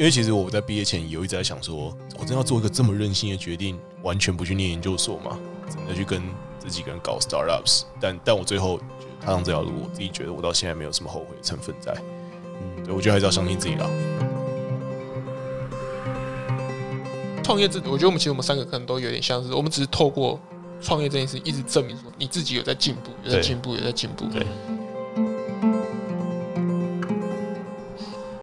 因为其实我在毕业前有一直在想说，我真要做一个这么任性的决定，完全不去念研究所嘛，真的去跟这几个人搞 startups。但但我最后踏上这条路，我自己觉得我到现在没有什么后悔的成分在。嗯，对，我觉得还是要相信自己啦。创业这，我觉得我们其实我们三个可能都有点像是，我们只是透过创业这件事，一直证明说你自己有在进步，有在进步，有在进步。对。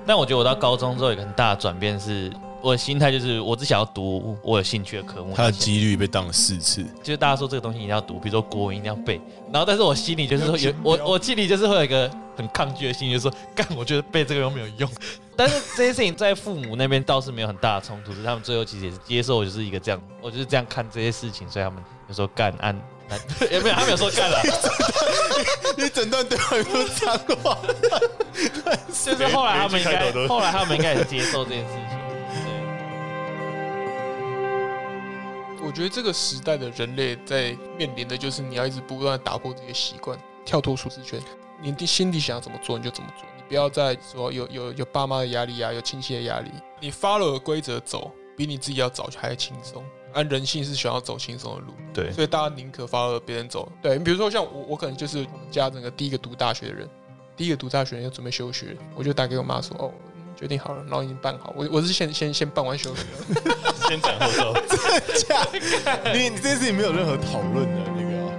但我觉得我到高中之后有个很大的转变，是我的心态就是我只想要读我有兴趣的科目。它的几率被当了四次，就是大家说这个东西一定要读，比如说国文一定要背。然后，但是我心里就是说有我 我心里就是会有一个很抗拒的心，就是说干，我觉得背这个又没有用。但是这些事情在父母那边倒是没有很大的冲突，是他们最后其实也是接受，就是一个这样，我就是这样看这些事情，所以他们有时候干按。也没有，他没有说干了。你整段对话有脏话，就是后来他们应该，后来他们应该也接受这件事情。我觉得这个时代的人类在面临的就是你要一直不断打破这些习惯，跳脱舒适圈。你的心里想要怎么做你就怎么做，你不要再说有有有爸妈的压力啊，有亲戚的压力。你 follow 规则走，比你自己要早还轻松。按人性是想要走轻松的路，对，所以大家宁可 follow 别人走。对，你比如说像我，我可能就是我们家整个第一个读大学的人，第一个读大学要准备休学，我就打给我妈说，哦，决定好了，然后已经办好。我我是先先先办完休学了，先斩后奏。真的假的？你你这件事情没有任何讨论的那个、啊。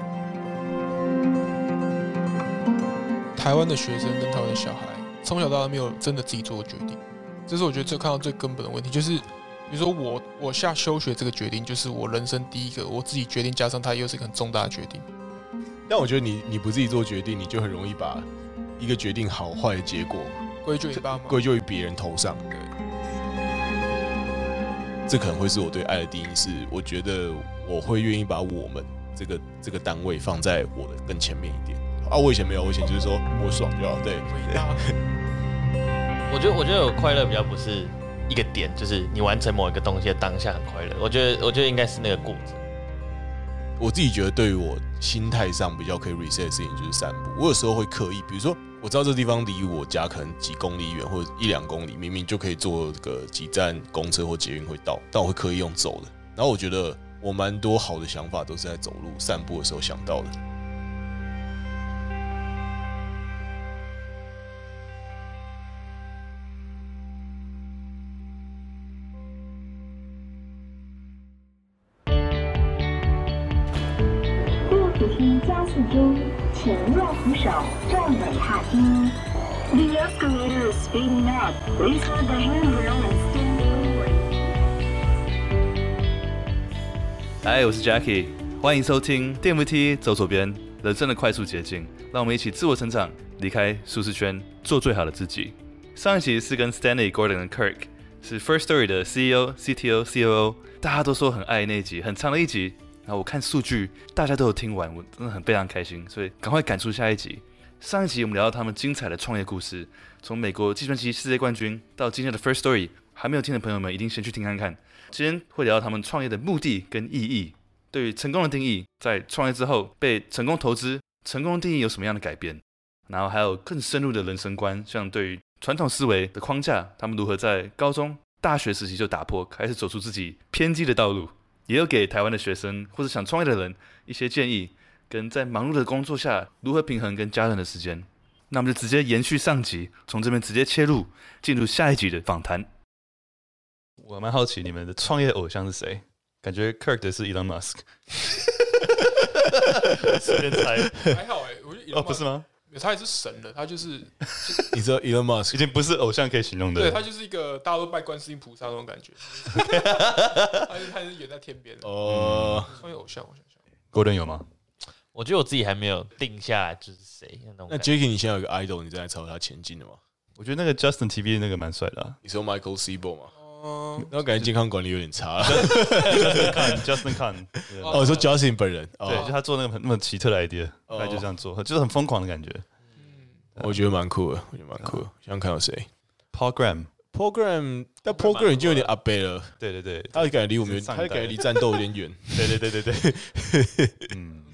台湾的学生跟台湾的小孩从小到大没有真的自己做过决定，这是我觉得最看到最根本的问题，就是。比如说我我下休学这个决定，就是我人生第一个我自己决定，加上它又是一个很重大的决定。但我觉得你你不自己做决定，你就很容易把一个决定好坏的结果归咎于爸妈，归咎于别人头上。对，这可能会是我对爱的定义，是我觉得我会愿意把我们这个这个单位放在我的更前面一点。啊，我以前没有，我以前就是说我爽就好。对，我 觉得我觉得我快乐比较不是。一个点就是你完成某一个东西的当下很快乐，我觉得我觉得应该是那个过程。我自己觉得对于我心态上比较可以 reset 的事情就是散步。我有时候会刻意，比如说我知道这地方离我家可能几公里远或者一两公里，明明就可以坐个几站公车或捷运会到，但我会刻意用走的。然后我觉得我蛮多好的想法都是在走路散步的时候想到的。中，请右扶手站稳踏梯。The escalator is speeding up. Please hold the handrail and stand forward. 嗨，我是 Jackie，欢迎收听电扶梯走左边，人生的快速捷径。让我们一起自我成长，离开舒适圈，做最好的自己。上一集是跟 Stanley、Gordon 和 Kirk，是 First Story 的 CEO、CTO、COO，大家都说很爱那一集，很长的一集。然后我看数据，大家都有听完，我真的很非常开心，所以赶快赶出下一集。上一集我们聊到他们精彩的创业故事，从美国计算机世界冠军到今天的 First Story，还没有听的朋友们一定先去听看看。今天会聊到他们创业的目的跟意义，对于成功的定义，在创业之后被成功投资，成功的定义有什么样的改变？然后还有更深入的人生观，像对于传统思维的框架，他们如何在高中、大学时期就打破，开始走出自己偏激的道路。也有给台湾的学生或者想创业的人一些建议，跟在忙碌的工作下如何平衡跟家人的时间。那我们就直接延续上集，从这边直接切入，进入下一集的访谈。我蛮好奇你们的创业偶像是谁？感觉 Kirk 的是 Elon Musk。随便猜，还好哎、欸，我觉得哦，不是吗？他也是神的，他就是，你知道 Elon Musk 已经不是偶像可以形容的，对，他就是一个大家都拜观世音菩萨那种感觉，他是他是远在天边哦，创业偶像，我想想，Golden 有吗？我觉得我自己还没有定下来就是谁那种。那 Jacky 你现在有个 idol，你正在朝他前进的吗？我觉得那个 Justin TV 那个蛮帅的、啊，你说 Michael Seibel 吗？哦，然后感觉健康管理有点差。Justin Kan，Justin Kan，哦，说 Justin 本人，对，就他做那个很那么奇特的 idea，他就这样做，就是很疯狂的感觉。我觉得蛮酷的，我觉得蛮酷的。想看到谁？Paul Graham，Paul Graham，但 Paul Graham 已经有点阿背了。对对对，他感觉离我们，他感觉离战斗有点远。对对对对对。嗯，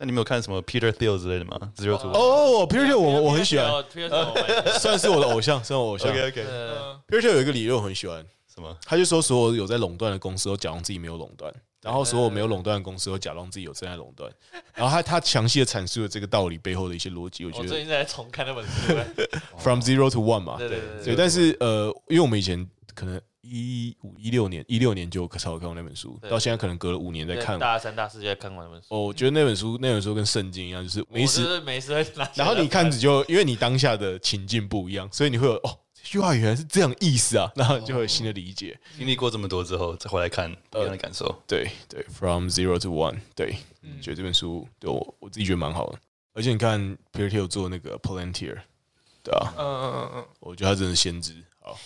那你没有看什么 Peter Thiel 之类的吗？Zero to One。哦，Peter Thiel 我我很喜欢，Peter Thiel 我蛮喜欢 算是我的偶像，算我偶像。OK OK。呃 Peter Thiel 有一个理论我很喜欢，什么？他就说所有有在垄断的公司都假装自己没有垄断，然后所有没有垄断的公司都假装自己有正在垄断。然后他他详细的阐述了这个道理背后的一些逻辑，我觉得我最近在重看那本书欸，From Zero to One 嘛，对对对对，但是呃，因为我们以前可能一五一六年一六年就稍微看过那本书，到现在可能隔了五年再看。大三大四就在看过那本书。哦，我觉得那本书 那本书跟圣经一样，就是没事，没事然后你看只就因为你当下的情境不一样，所以你会有哦，这句话原来是这样意思啊，然后你就会有新的理解。经历过这么多之后，再回来看不一样的感受。对对，From Zero to One，对，觉得这本书对我我自己觉得蛮好的，而且你看 Peter Thiel 做那个 Palantir，对啊，嗯嗯嗯嗯，我觉得他真的是先知，好，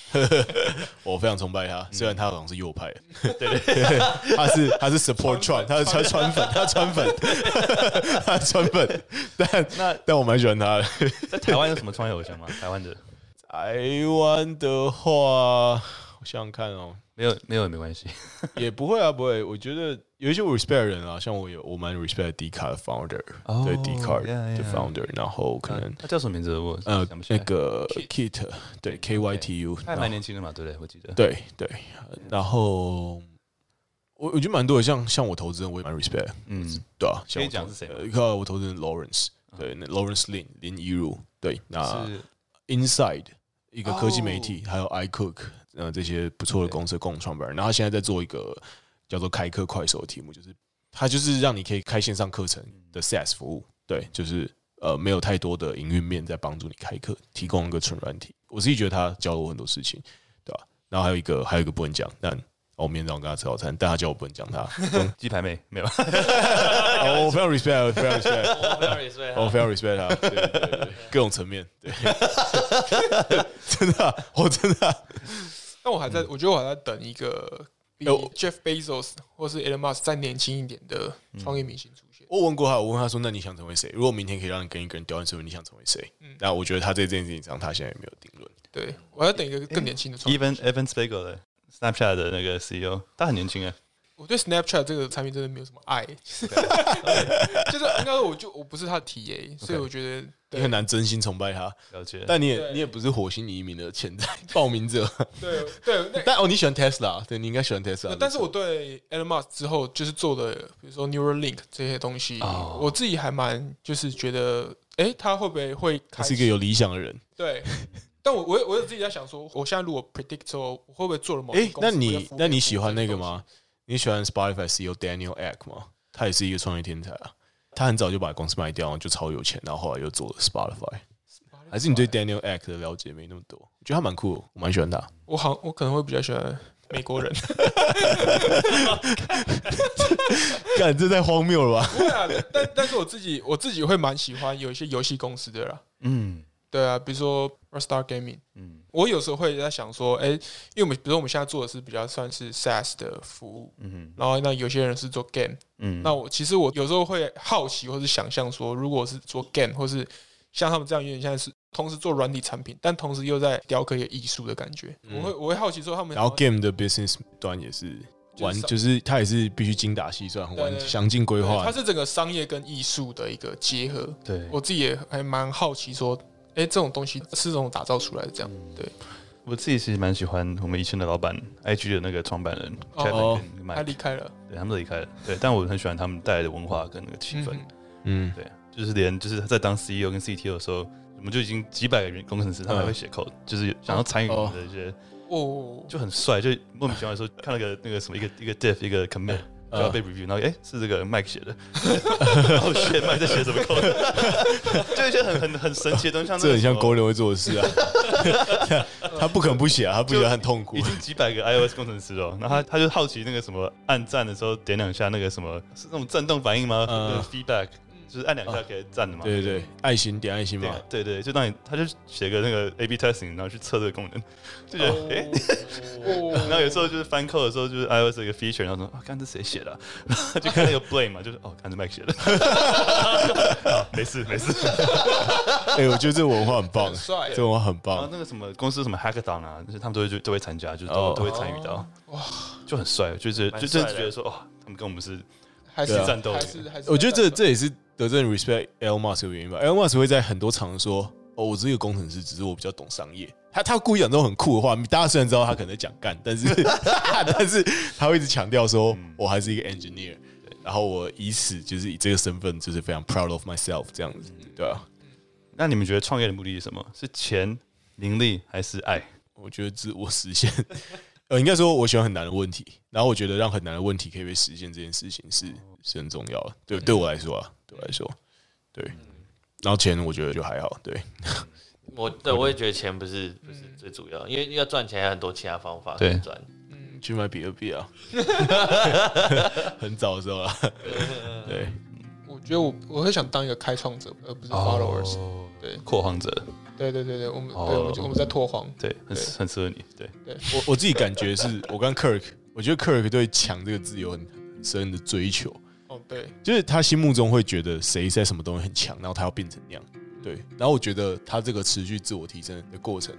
我非常崇拜他。虽然他好像是右派，对对，他是他是 support Trump，他是川川粉，他川粉，他川粉，但那但我蛮喜欢他的。在台湾有什么创业偶像吗？台湾的。台湾的话，我想想看哦，没有，没有也没关系。也不会啊，不会。我觉得有一些我 respect 的人啊，像我有我蛮 respect D 卡的 founder，哦对 D 卡的 founder，然后可能他叫什么名字？我呃那个 Kit，对 K Y T U，他还蛮年轻的嘛，对不对？我记得。对对，然后我我觉得蛮多的，像像我投资人，我也蛮 respect，嗯，对啊，像可以我投讲是谁吗？呃看我投资人 Lawrence，对，那 Lawrence Lin 林一如，对，那是。Inside 一个科技媒体，还有 iCook，呃，这些不错的公司的共同创办人，然后他现在在做一个叫做开课快手的题目，就是他就是让你可以开线上课程的 SaaS 服务，对，就是呃没有太多的营运面在帮助你开课，提供一个纯软体。我自己觉得他教了我很多事情，对吧？然后还有一个还有一个不能讲，但我明天早上跟他吃早餐，但他叫我不能讲他，鸡排妹没有。哦我非常 respect，我非常 respect。我非常 respect 我非常 respect 他，对对对对，各种层面，对，真的啊、我真的啊、但我还在，我觉得我还在等一个比 Jeff Bezos 或是 Elon Musk 再年轻一点的创业明星出现。我问过他，我问他说：“那你想成为谁？如果明天可以让你跟一个人调换身份，你想成为谁？”那我觉得他在这件事情上，他现在也没有定论。对，我要等一个更年轻的创业。Even Evan Spiegel 的 Snapchat 的那个 CEO，他很年轻哎。我对 Snapchat 这个产品真的没有什么爱，就是应该说我就我不是他的 TA，所以我觉得你很难真心崇拜他，了解。但你也你也不是火星移民的潜在 报名者。对对，但哦，你喜欢 Tesla，对你应该喜欢 Tesla。但是我对 Elon Musk 之后就是做的，比如说 Neuralink 这些东西，哦我自己还蛮就是觉得，哎，他会不会会他是一个有理想的人。对？但我我我有自己在想说，我现在如果 predict 之后，我会不会做了某哎那你那你喜欢那个吗？你喜欢 Spotify CEO Daniel Ek 吗？他也是一个创业天才啊。他很早就把公司卖掉，然后就超有钱，然后后来又做了 Spotify。还是你对 Daniel Ek 的了解没那么多？我觉得他蛮酷，我蛮喜欢他。我好，我可能会比较喜欢美国人。干，这太荒谬了吧？不会啊，但但是我自己我自己会蛮喜欢有一些游戏公司的啦。嗯对啊，比如说 Rockstar Gaming，嗯我有时候会在想说，哎，因为我们比如说我们现在做的是比较算是 SaaS 的服务，嗯然后那有些人是做 game，嗯，那我其实我有时候会好奇或是想象说，如果是做 game 或是像他们这样，有点像是同时做软体产品，但同时又在雕刻一个艺术的感觉，我会我会好奇说他们，然后 Game 的 business 端也是玩，就是就是他也是必须精打细算，很完对对详尽规划对它。是整个商业跟艺术的一个结合。对，我自己也还蛮好奇说，哎，这种东西是这种打造出来的这样，对，我自己其实蛮喜欢我们以前的老板 IG 的那个创办人哦 Kevin 跟他离开了，对，他们都离开了。对，但我很喜欢他们带来的文化跟那个气氛。嗯，嗯，对，就是连就是在当 CEO 跟 CTO 的时候，我们就已经几百个人工程师，他们还会写 code，、就是想要参与我们的一些，哦，就很帅，就莫名其妙的时候看了个那个什么一个一个 diff 一个 commit。就要被 review，然后哎、欸，是这个 Mike 写的，然后写 Mike 在写什么 code，就一些很很很神奇的东西，像这很像狗狗人会做的事啊。他不可能不写啊，他不觉得很痛苦已。经几百个 iOS 工程师了，然后他他就好奇那个什么按赞的时候点两下那个什么是那种震动反应吗？嗯 feedback 就是按两下可以赞的嘛？对对对，爱心点爱心嘛。对对对，就当你他就写个那个 A/B testing，然后去测这个功能，就觉得哎。哦，然后有时候就是翻 code 的时候，就是 iOS 的一个 feature，然后说啊，看这谁写的啊、就看那个 blame 嘛，就是哦，看这 Mike 写的，没事没事。哎，我觉得这个文化很棒，帅这个文化很然后棒。那个什么公司什么 hackathon 啊，就是他们都会就都会参加，就是都、哦。都会参与到，哇，就很帅，就是就真的。觉得说，哇，他们跟我们是还是战斗还是还是，我觉得这这也是得真 respect Elon Musk 的原因吧。Elon Musk 会在很多场合说：“哦，我是一个工程师，只是我比较懂商业。”他他故意讲这种很酷的话，大家虽然知道他可能在讲干，但是 但是他会一直强调说：“我还是一个 engineer。”然后我以此就是以这个身份，就是非常 proud of myself 这样子，对啊。那你们觉得创业的目的是什么？是钱、名利还是爱？我觉得自我实现。呃，应该说，我喜欢很难的问题，然后我觉得让很难的问题可以被实现这件事情是是很重要的。对，对我来说啊，对我来说，对。然后钱，我觉得就还好。对，我对我也觉得钱不是不是最主要，因为要赚钱还有很多其他方法可以赚。嗯，去买比特币啊，很早的时候啊。对，我觉得我我会想当一个开创者，而不是 followers。对，拓荒者。对对对对，我们对，我们我们在拓荒，对，很很适合你。对对，我我自己感觉是，我跟 Kirk，我觉得 Kirk 对强这个字有很很深的追求。哦，对，就是他心目中会觉得谁在什么东西很强，然后他要变成那样。对，然后我觉得他这个持续自我提升的过程，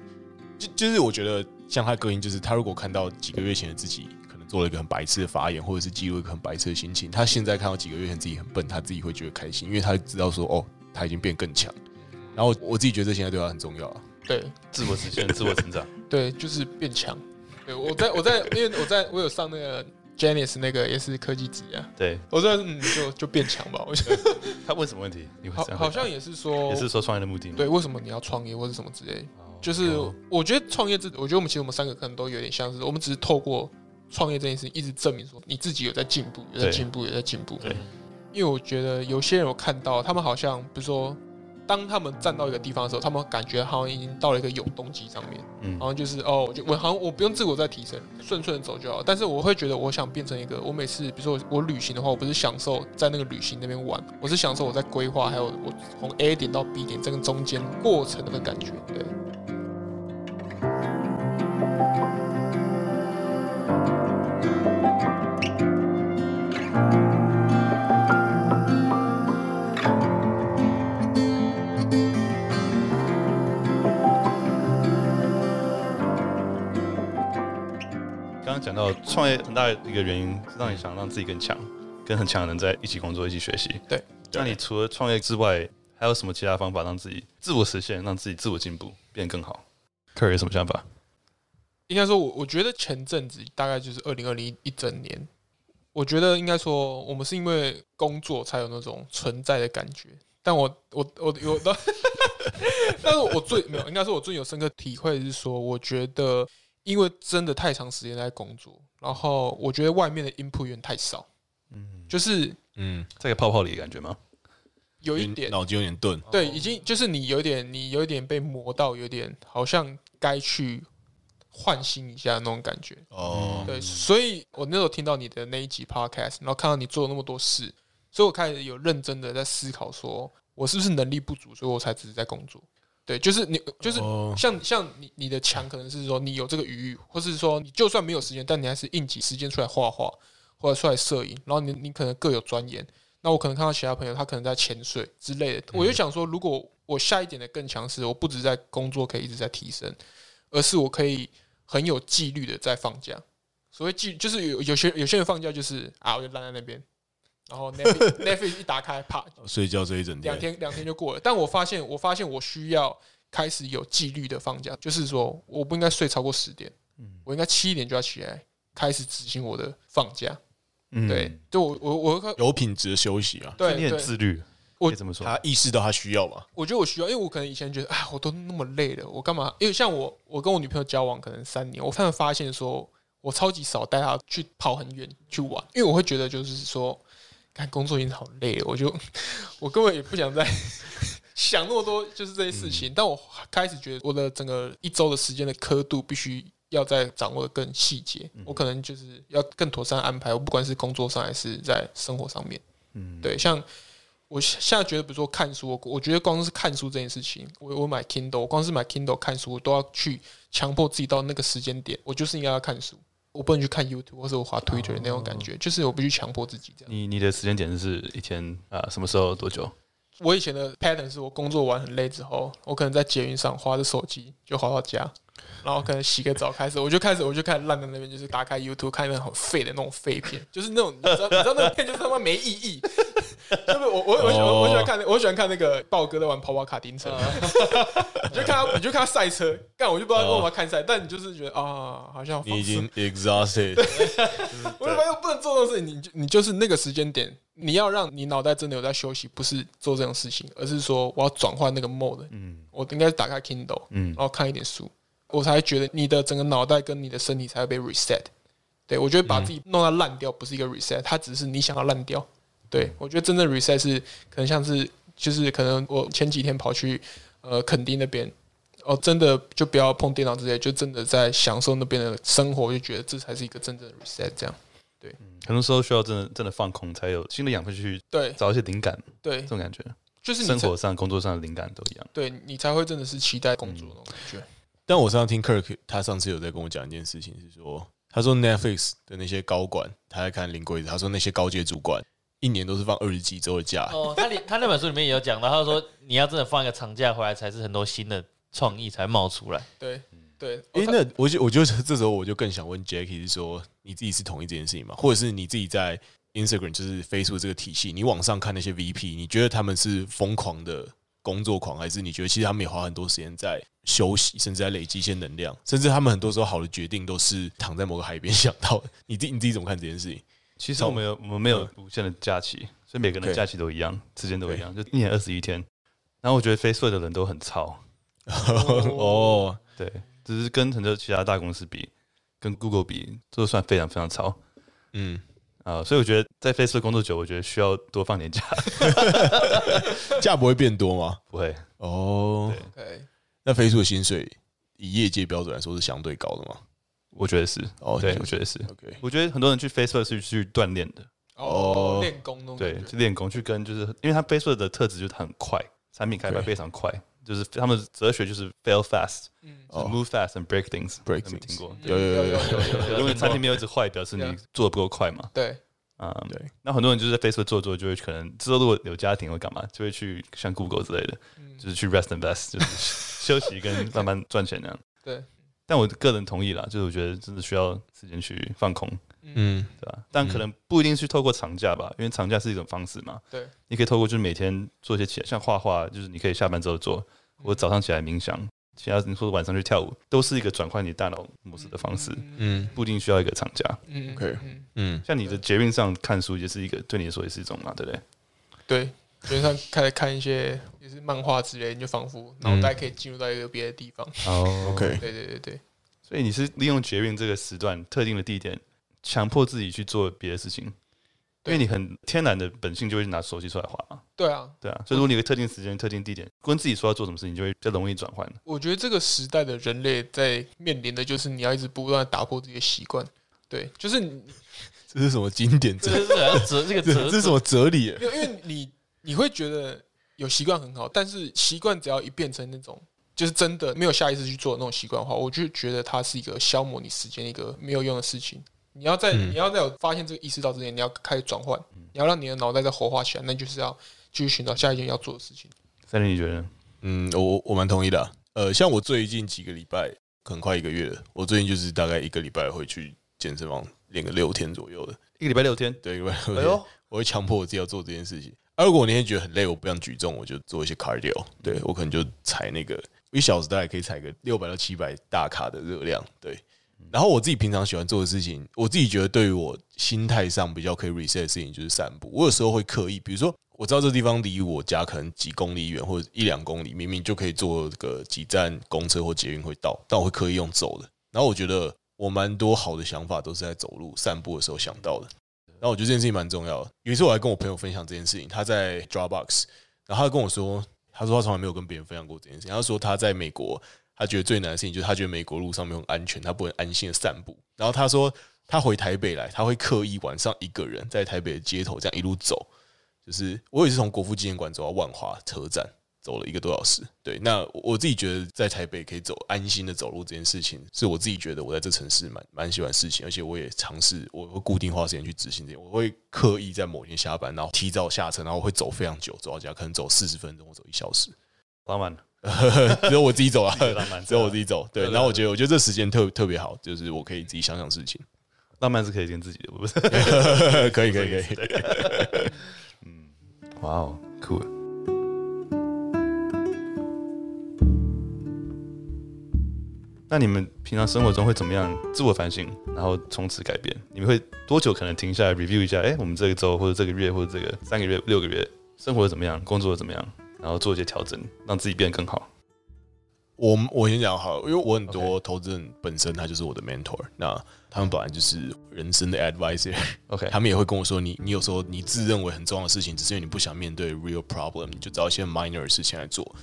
就就是我觉得像他个性，就是他如果看到几个月前的自己可能做了一个很白痴的发言，或者是记录一个很白痴的心情，他现在看到几个月前自己很笨，他自己会觉得开心，因为他知道说，哦，他已经变更强。然后我自己觉得这现在对他很重要啊。对，自我实现、自我成长。对，就是变强。对，我在我在，因为我在我有上那个 Janice 那个也是科技职啊。对，我说嗯，就就变强吧。我觉得 他问什么问题？你会好好像也是说，也是说创业的目的吗？对，为什么你要创业或者什么之类？就是我觉得创业这，我觉得我们其实我们三个可能都有点相似，我们只是透过创业这件事情，一直证明说你自己有在进步，有在进步，有在进步。对，因为我觉得有些人我看到他们好像，比如说。当他们站到一个地方的时候，他们感觉好像已经到了一个永动机上面，嗯，好像就是哦，我就我好像我不用自我再提升，顺顺的走就好。但是我会觉得，我想变成一个，我每次比如说我，我旅行的话，我不是享受在那个旅行那边玩，我是享受我在规划，还有我从 A 点到 B 点这个中间过程的感觉，对。讲到创业很大的一个原因是让你想让自己更强，跟很强的人在一起工作、一起学习。对，那你除了创业之外，还有什么其他方法让自己自我实现，让自己自我进步，变得更好？克尔有什么想法？应该说，我我觉得前阵子大概就是二零二零一整年，我觉得应该说，我们是因为工作才有那种存在的感觉。但我我我有的，但是我最没有，应该说我最有深刻体会是说，我觉得。因为真的太长时间在工作，然后我觉得外面的 input 有点太少，嗯，就是嗯，在个泡泡里的感觉吗？有一点脑筋有点钝，对，已经就是你有点，你有一点被磨到，有点好像该去换新一下那种感觉哦。对，所以我那时候听到你的那一集 podcast，然后看到你做了那么多事，所以我开始有认真的在思考，说我是不是能力不足，所以我才只是在工作。对，就是你，就是像像你，你的强可能是说你有这个余裕，或是说你就算没有时间，但你还是硬挤时间出来画画，或者出来摄影，然后你你可能各有钻研。那我可能看到其他朋友，他可能在潜水之类的，我就想说，如果我下一点的更强势，我不止在工作可以一直在提升，而是我可以很有纪律的在放假。所谓纪，就是有有些有些人放假就是啊，我就烂在那边。然后 Netflix, Netflix 一打开，啪，睡觉这一整天，两天两天就过了。但我发现，我发现我需要开始有纪律的放假，就是说，我不应该睡超过十点，我应该七点就要起来，开始执行我的放假。嗯，对，就我我我有品质的休息啊，对，你很自律。我怎么说？他意识到他需要嘛？我觉得我需要，因为我可能以前觉得，哎，我都那么累了，我干嘛？因为像我，我跟我女朋友交往可能三年，我突然发现说，我超级少带她去跑很远去玩，因为我会觉得就是说。看工作已经好累了，我就我根本也不想再 想那么多，就是这些事情。但我开始觉得我的整个一周的时间的刻度必须要再掌握的更细节，我可能就是要更妥善安排。我不管是工作上还是在生活上面，嗯，对。像我现在觉得，比如说看书，我我觉得光是看书这件事情，我我买 Kindle，我光是买 Kindle 看书，我都要去强迫自己到那个时间点，我就是应该要看书。我不能去看 YouTube 或者我滑 Twitter 那种感觉，哦、就是我必须强迫自己这样。你你的时间点是以前啊？什么时候多久？我以前的 pattern 是我工作完很累之后，我可能在捷运上划着手机就划到家，然后可能洗个澡开始，我就开始我就开始烂在那边，就是打开 YouTube 看那种很废的那种废片，就是那种你知道你知道那个片就是他妈没意义，就是我我我喜欢我喜欢看我喜欢看那个豹哥在玩跑跑卡丁车，你就看他你就看他赛车，但我就不知道为什么看赛，但你就是觉得啊，好像你已经 exhausted，我就发现不能做这种事情，你就你就是那个时间点，你要让你脑袋真的有在休息，不是做这种事情，而是说我要转换那个 mode，嗯，我应该是打开 Kindle，嗯，然后看一点书，我才觉得你的整个脑袋跟你的身体才会被 reset。对，我觉得把自己弄到烂掉不是一个 reset，它只是你想要烂掉。对，我觉得真正 reset 是可能像是就是可能我前几天跑去呃垦丁那边，哦，真的就不要碰电脑之类，就真的在享受那边的生活，就觉得这才是一个真正的 reset。这样，对，很多时候需要真的真的放空，才有新的养分去对找一些灵感。对，这种感觉就是生活上、工作上的灵感都一样。对你才会真的是期待工作那种感觉。但我上次听 Kirk，他上次有在跟我讲一件事情，是说。他说 Netflix 的那些高管，他在看《林规则》。他说那些高阶主管一年都是放二十几周的假。哦，他连他那本书里面也有讲到，他说你要真的放一个长假回来，才是很多新的创意才冒出来。对对。哎，那我就我就这时候我就更想问 Jackie 是说，你自己是同意这件事情吗？或者是你自己在 Instagram 就是 Facebook 这个体系，你网上看那些 VP，你觉得他们是疯狂的工作狂，还是你觉得其实他们也花很多时间在？休息，甚至在累积一些能量，甚至他们很多时候好的决定都是躺在某个海边想到的。你自你自己怎么看这件事情？其实我们有我们没有无限的假期，所以每个人的假期都一样，时间都一样，就一年二十一天。然后我觉得 Facebook 的人都很糙。哦，对，只是跟很多其他大公司比，跟 Google 比，都算非常非常糙。嗯啊，所以我觉得在 Facebook 工作久，我觉得需要多放点假。假不会变多吗？不会。哦，对。那飞速的薪水以业界标准来说是相对高的吗？我觉得是哦，对，我觉得是。OK，我觉得很多人去 Facebook 是去锻炼的。哦，练功对，去练功去跟就是，因为他 Facebook 的特质就是很快，产品开发非常快，就是他们的哲学就是 fail fast，嗯，move fast and break things，break things，听过？有有有有有，因为产品没有一直坏，表示你做的不够快嘛。对，啊，对。那很多人就是在 Facebook 做做，就会可能之后如果有家庭会干嘛，就会去像 Google 之类的，就是去 rest and best，就是。休息跟慢慢赚钱那样，对。但我个人同意啦，就是我觉得真的需要时间去放空，嗯，对吧？但可能不一定去透过长假吧，因为长假是一种方式嘛。对，你可以透过就是每天做一些起来，像画画，就是你可以下班之后做，或者早上起来冥想，其他你说晚上去跳舞，都是一个转换你大脑模式的方式。嗯，不一定需要一个长假。嗯，OK，嗯，像你的捷运上看书，也是一个对你来说也是一种嘛，对不对？对。基本上开始看一些也是漫画之类，你就仿佛脑袋可以进入到一个别的地方。哦，OK，对对对对。所以你是利用捷运这个时段特定的地点，强迫自己去做别的事情，因为你很天然的本性就会拿手机出来滑嘛。对啊，对啊。所以如果你有个特定时间、特定地点，跟自己说要做什么事情，就会比较容易转换。我觉得这个时代的人类在面临的就是你要一直不断打破自己的习惯。对，就是你这是什么经典？这是哲这个哲这是什么哲理？因为因为你。你会觉得有习惯很好，但是习惯只要一变成那种就是真的没有下意识去做的那种习惯的话，我就觉得它是一个消磨你时间一个没有用的事情。你要在你要在有发现这个意识到之前，你要开始转换，你要让你的脑袋再活化起来，那就是要继续寻找下一件要做的事情。三林，你觉得？嗯，我我蛮同意的啊。呃，像我最近几个礼拜，可能快一个月了，我最近就是大概一个礼拜会去健身房练个六天左右的，一个礼拜六天，对，一个礼拜六天，我会强迫我自己要做这件事情。而、啊、如果我那天觉得很累，我不想举重，我就做一些 cardio。对，我可能就踩那个一小时大概可以踩个六百到七百大卡的热量。对，然后我自己平常喜欢做的事情，我自己觉得对于我心态上比较可以 reset 的事情就是散步。我有时候会刻意，比如说我知道这地方离我家可能几公里远或者一两公里，明明就可以坐个几站公车或捷运会到，但我会刻意用走的。然后我觉得我蛮多好的想法都是在走路散步的时候想到的。然后我觉得这件事情蛮重要的。有一次我还跟我朋友分享这件事情，他在 Dropbox，然后他跟我说，他说他从来没有跟别人分享过这件事情。他说他在美国，他觉得最难的事情就是他觉得美国路上没有安全，他不能安心的散步。然后他说他回台北来，他会刻意晚上一个人在台北的街头这样一路走，就是我也是从国父纪念馆走到万华车站。走了一个多小时，对，那我自己觉得在台北可以走安心的走路这件事情，是我自己觉得我在这城市蛮蛮喜欢事情，而且我也尝试，我会固定花时间去执行这些，我会刻意在某天下班，然后提早下车，然后我会走非常久，走到家可能走四十分钟或走一小时，浪漫，只有我自己走啊，只有我自己走，对，然后我觉得我觉得这时间特特别好，就是我可以自己想想事情，浪漫是可以跟自己的，不是，可以可以可以，嗯。哇哦，酷！那你们平常生活中会怎么样自我反省，然后从此改变？你们会多久可能停下来 review 一下？哎，我们这个周或者这个月或者这个三个月、六个月生活怎么样，工作怎么样，然后做一些调整，让自己变得更好。我我先讲好了，因为我很多投资人本身他就是我的 mentor，那他们本来就是人生的 advisor，OK，他们也会跟我说，你你有时候你自认为很重要的事情，只是因为你不想面对 real problem，你就找一些 minor 的事情来做。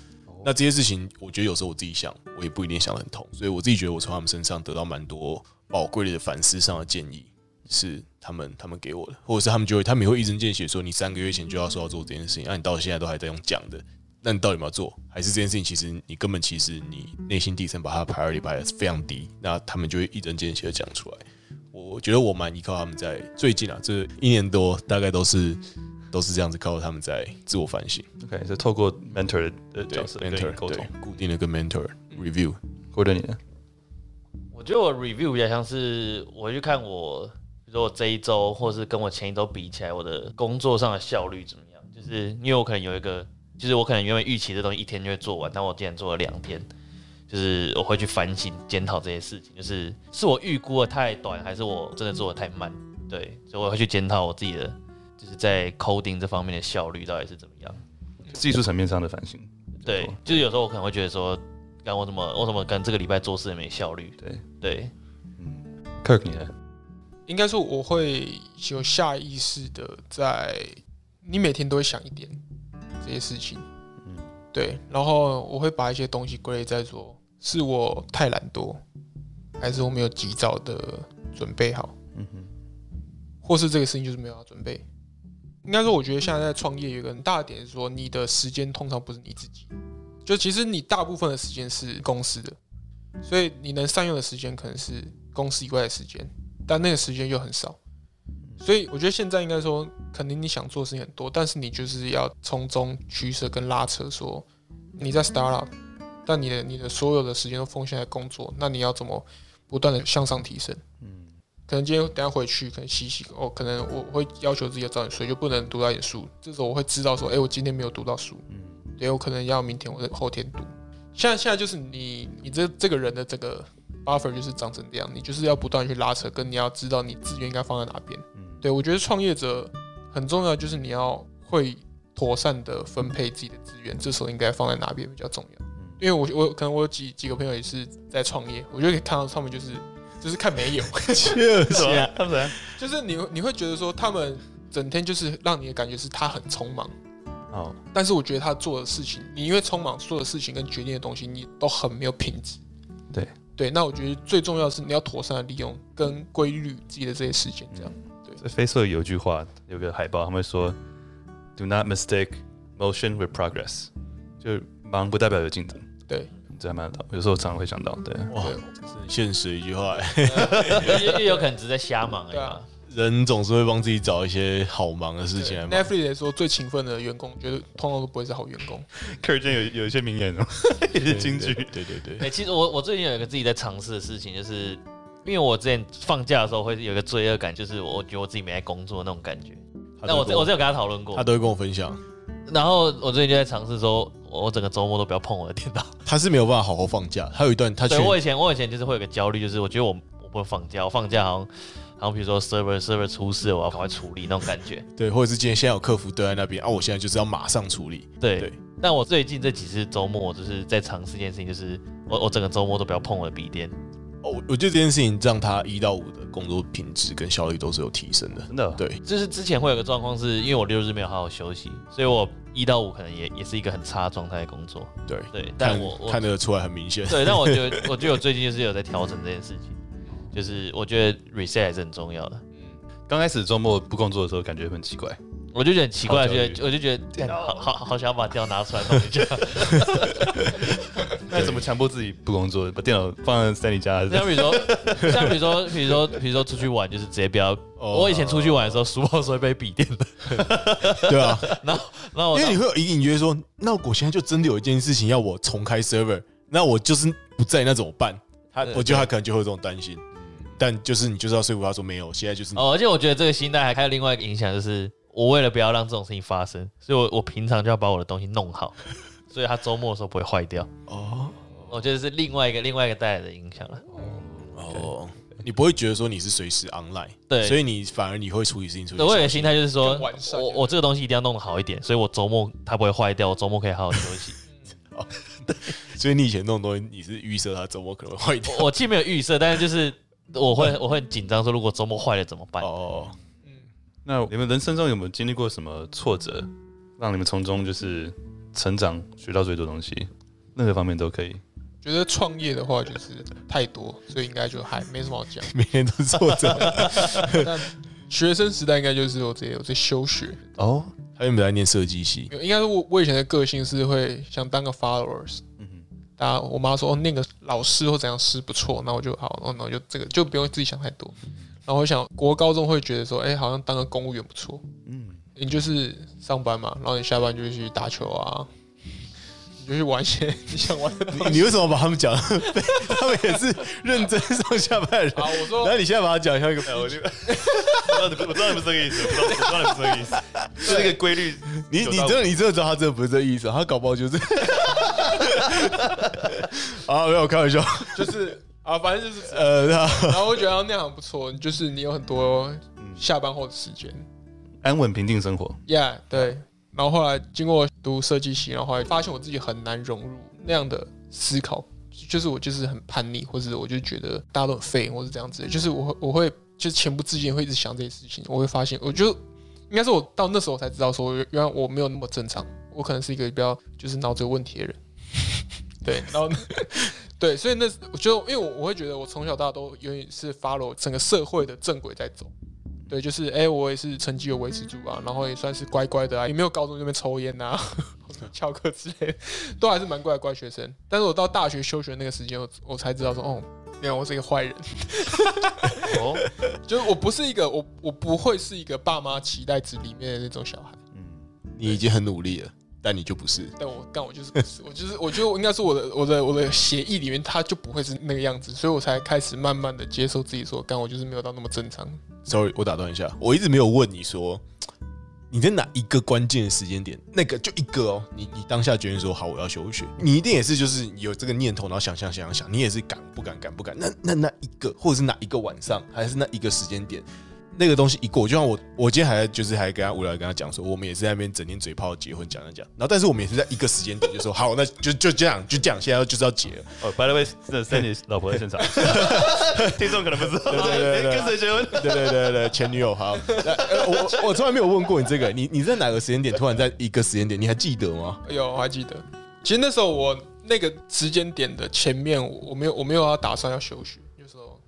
那这些事情，我觉得有时候我自己想，我也不一定想得很通，所以我自己觉得我从他们身上得到蛮多宝贵的反思上的建议，是他们他们给我的，或者是他们就会他们会一针见血说，你三个月前就要说要做这件事情，那、你到现在都还在用讲的，那你到底有没有做？还是这件事情其实你根本其实你内心底层把它 priority 摆得非常低，那他们就会一针见血的讲出来。我觉得我蛮依靠他们在最近啊，这一年多大概都是。都是这样子，靠他们在自我反省。OK，是透过 mentor 的角色，mentor 沟通，固定的跟 mentor review。或者你呢？我觉得我 review 比较像是我会去看我，比如说我这一周，或是跟我前一周比起来，我的工作上的效率怎么样？就是因为我可能有一个，就是我可能原本预期这东西一天就会做完，但我竟然做了两天，就是我会去反省检讨这些事情，就是是我预估的太短，还是我真的做的太慢？对，所以我会去检讨我自己的。就是在 coding 这方面的效率到底是怎么样？技术层面上的反省。对，就是有时候我可能会觉得说，干我怎么我怎么跟这个礼拜做事也没效率？对对，嗯，Kirk 你呢？应该说我会有下意识的在，你每天都会想一点这些事情，嗯，对，然后我会把一些东西归类在说，是我太懒惰，还是我没有及早的准备好？嗯哼，或是这个事情就是没有要准备。应该说，我觉得现在在创业有一个很大的点是说，你的时间通常不是你自己，就其实你大部分的时间是公司的，所以你能善用的时间可能是公司以外的时间，但那个时间又很少。所以我觉得现在应该说，肯定你想做的事情很多，但是你就是要从中取舍跟拉扯。说你在 startup，但你的你的所有的时间都奉献在工作，那你要怎么不断的向上提升？可能今天等下回去，可能洗洗哦，可能我会要求自己要早点睡，就不能读到一点书。这时候我会知道说，哎、欸，我今天没有读到书，嗯，也有可能要明天或者后天读。现在现在就是你你这这个人的这个 buffer 就是长成这样，你就是要不断去拉扯，跟你要知道你资源应该放在哪边。嗯，对，我觉得创业者很重要，就是你要会妥善的分配自己的资源，这时候应该放在哪边比较重要。嗯，因为我我可能我有几几个朋友也是在创业，我就可以看到他们就是。就是看没有，就 是啊，他们就是你你会觉得说他们整天就是让你的感觉是他很匆忙哦，但是我觉得他做的事情，你因为匆忙做的事情跟决定的东西，你都很没有品质。对对，那我觉得最重要的是你要妥善的利用跟规律自己的这些时间，这样。对，在 Facebook 有一句话，有个海报，他们说：“Do not mistake motion with progress。”就忙不代表有进展。对。这还蛮有时候常常会想到，对，哇，这是很现实的一句话，也有可能只是在瞎忙，对啊，人总是会帮自己找一些好忙的事情。Netflix 来说，最勤奋的员工，觉得通常都不会是好员工。客人间有有一些名言哦，也是金句，对对对。哎，其实我我最近有一个自己在尝试的事情，就是因为我之前放假的时候会有一个罪恶感，就是我觉得我自己没在工作那种感觉。那我我这有跟他讨论过，他都会跟我分享。然后我最近就在尝试说，我整个周末都不要碰我的电脑。他是没有办法好好放假，他有一段他。对，我以前我以前就是会有个焦虑，就是我觉得我我不会放假，我放假好像，好像比如说 server server 出事，我要赶快处理那种感觉。对，或者是今天现在有客服蹲在那边啊，我现在就是要马上处理。对。对但我最近这几次周末，我就是在尝试一件事情，就是我我整个周末都不要碰我的笔电。哦，我觉得这件事情让他一到五的工作品质跟效率都是有提升的，真的。对，就是之前会有个状况，是因为我六日没有好好休息，所以我一到五可能也也是一个很差状态的工作。对对，但我看，看得出来很明显。对，但我觉得，我觉得我最近就是有在调整这件事情，就是我觉得 reset 还是很重要的。嗯，刚开始周末不工作的时候，感觉很奇怪。我就觉得很奇怪，觉得我就觉得 好好好想要把电脑拿出来弄一下。那你怎么强迫自己不工作，把电脑放在 Stanley 家？像比如说，像比如说，比如说，比如说出去玩，就是直接不要。我以前出去玩的时候，书包是会被笔电的。对啊，然后然后因为你会有隐隐约说，那我现在就真的有一件事情要我重开 server，那我就是不在，那怎么办？他我觉得他可能就会有这种担心。但就是你就是要说服他说没有，现在就是。哦，而且我觉得这个心态还还有另外一个影响，就是。我为了不要让这种事情发生，所以我我平常就要把我的东西弄好，所以他周末的时候不会坏掉。哦，我觉得是另外一个另外一个带来的影响了。哦，你不会觉得说你是随时 online，对，所以你反而你会处理事情处理。我有个心态就是说，我我这个东西一定要弄得好一点，所以我周末它不会坏掉，我周末可以好好休息。哦，对，所以你以前弄东西，你是预设它周末可能会坏掉。我既没有预设，但是就是我会我会紧张说，如果周末坏了怎么办？哦，嗯，那你们人生中有没有经历过什么挫折，让你们从中就是成长，学到最多东西？任何方面都可以。觉得创业的话就是太多，所以应该就还没什么好讲。每天都是挫折。但学生时代应该就是我这我在休学哦。他有没有在念设计系？应该是我我以前的个性是会想当个 followers。嗯哼。大家我妈说哦，念个老师或怎样师不错，那我就好，那我就这个就不用自己想太多。然后我想国高中会觉得说，哎、欸，好像当个公务员不错。嗯。你就是上班嘛，然后你下班就去打球啊。你就去玩一些 你想玩的东西。你为什么把他们讲？他们也是认真上下班的人。啊，我说，然后你现在把他讲像一个，我知道我知道你不是这个意思，我知道你不是这个意思，是这个规律。你你真的你真的知道他真的不是这个意思，他搞不好就是。啊，没有开玩笑，就是啊，反正就是呃，然后我觉得那样很不错，就是你有很多下班后的时间，安稳平静生活。Yeah，对。然后后来经过读设计系，然后后来发现我自己很难融入那样的思考，就是我就是很叛逆，或者我就觉得大家都很废，或是这样子，就是我我会就是情不自禁会一直想这些事情。我会发现，我就应该是我到那时候才知道说，原来我没有那么正常，我可能是一个比较就是脑子有问题的人。对，然后对，所以那我就因为我我会觉得我从小到大都永远是 follow 整个社会的正轨在走。对，就是哎、欸，我也是成绩有维持住啊，然后也算是乖乖的啊，也没有高中那边抽烟呐、翘课之类的，都还是蛮乖的乖学生。但是我到大学休学那个时间，我我才知道说，哦，原来我是一个坏人。哦，就是我不是一个，我我不会是一个爸妈期待值里面的那种小孩。嗯，你已经很努力了。但你就不是，但我但我就是不是，我就是我觉得我应该是我的我的我的协议里面，他就不会是那个样子，所以我才开始慢慢的接受自己说，干我就是没有到那么正常。Sorry，我打断一下，我一直没有问你说你在哪一个关键的时间点，那个就一个哦，你你当下决定说好我要休学，你一定也是就是有这个念头，然后想想想想，你也是敢不敢敢不敢？那那那一个或者是哪一个晚上，还是那一个时间点？那个东西一过，就像我，我今天还就是还跟他无聊跟他讲说，我们也是在那边整天嘴炮结婚讲讲讲，然后但是我们也是在一个时间点就说 好，那就就这样就这样，现在就是要结了。哦，By the way，这 Sandy 老婆在现场，听众可能不知道，对对对对，跟谁结婚？对对对对，前女友。好，我我从来没有问过你这个，你你在哪个时间点突然在一个时间点，你还记得吗？有，我还记得。其实那时候我那个时间点的前面，我没有我没有要打算要休学，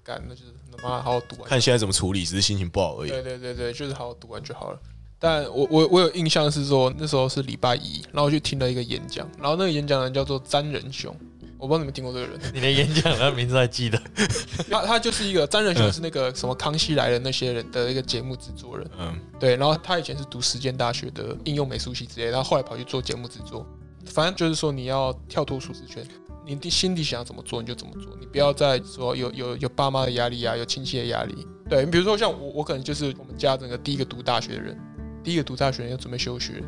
干那就是。妈，好好读完。看现在怎么处理，只是心情不好而已。对对对对，就是好好读完就好了。但我我我有印象是说，那时候是礼拜一，然后我去听了一个演讲，然后那个演讲人叫做詹仁雄，我不知道你们听过这个人。你连演讲的名字还记得？他他就是一个詹仁雄，是那个什么康熙来了那些人的一个节目制作人。嗯，对。然后他以前是读实践大学的应用美术系之类，然后后来跑去做节目制作。反正就是说，你要跳脱舒适圈。你的心里想要怎么做你就怎么做，你不要再说有有有爸妈的压力啊，有亲戚的压力。对，你比如说像我，我可能就是我们家整个第一个读大学的人，第一个读大学人要准备休学。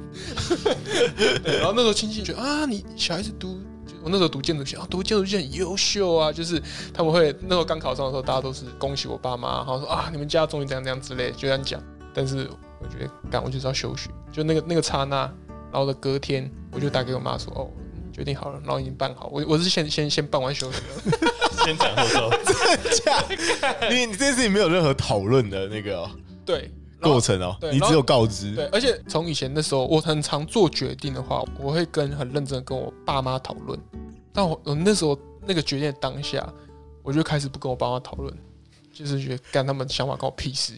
对，然后那时候亲戚觉得啊，你小孩子读，我那时候读建筑系啊，读建筑系很优秀啊，就是他们会那时候刚考上的时候，大家都是恭喜我爸妈，然后说啊，你们家终于这样这样之类，就这样讲。但是我觉得，干我就是要休学，就那个那个刹那，然后的隔天，我就打给我妈说哦。决定好了，然后已经办好。我我是先先先办完休学了，先讲后奏。真的假？你你这件事情没有任何讨论的那个对过程哦，你只有告知。对，而且从以前的时候，我很常做决定的话，我会跟很认真跟我爸妈讨论。但我我那时候那个决定的当下，我就开始不跟我爸妈讨论。就是觉得干他们想法关我屁事，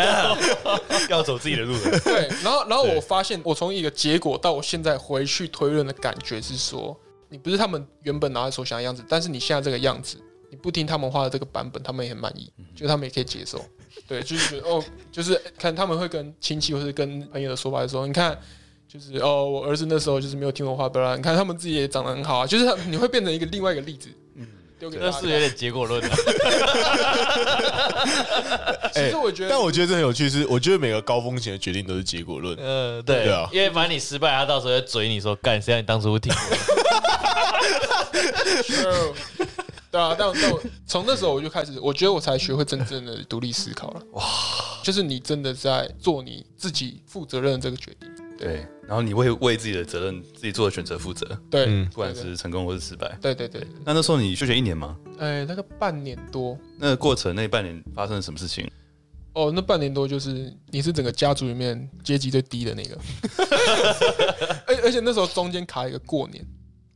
要走自己的路。对，然后然后我发现，我从一个结果到我现在回去推论的感觉是说，你不是他们原本拿来所想的样子，但是你现在这个样子，你不听他们话的这个版本，他们也很满意，就他们也可以接受。对，就是觉得哦，就是看他们会跟亲戚或是跟朋友的说法的时候，你看，就是哦，我儿子那时候就是没有听我话，不然你看他们自己也长得很好啊，就是你会变成一个另外一个例子。丢给那是有点结果论的。其实我觉得，但我觉得这很有趣，是我觉得每个高风险的决定都是结果论。嗯，对，对啊因为反正你失败，他到时候会嘴你说，干，谁让你当初听我的？对啊，但但我从那时候我就开始，我觉得我才学会真正的独立思考了。哇，就是你真的在做你自己负责任的这个决定。对，然后你会为自己的责任、自己做的选择负责，对，嗯不管是成功或是失败。对对对，那那时候你休学一年吗？哎，那个半年多。那个过程那半年发生了什么事情？哦，那半年多就是你是整个家族里面阶级最低的那个，而而且那时候中间卡一个过年，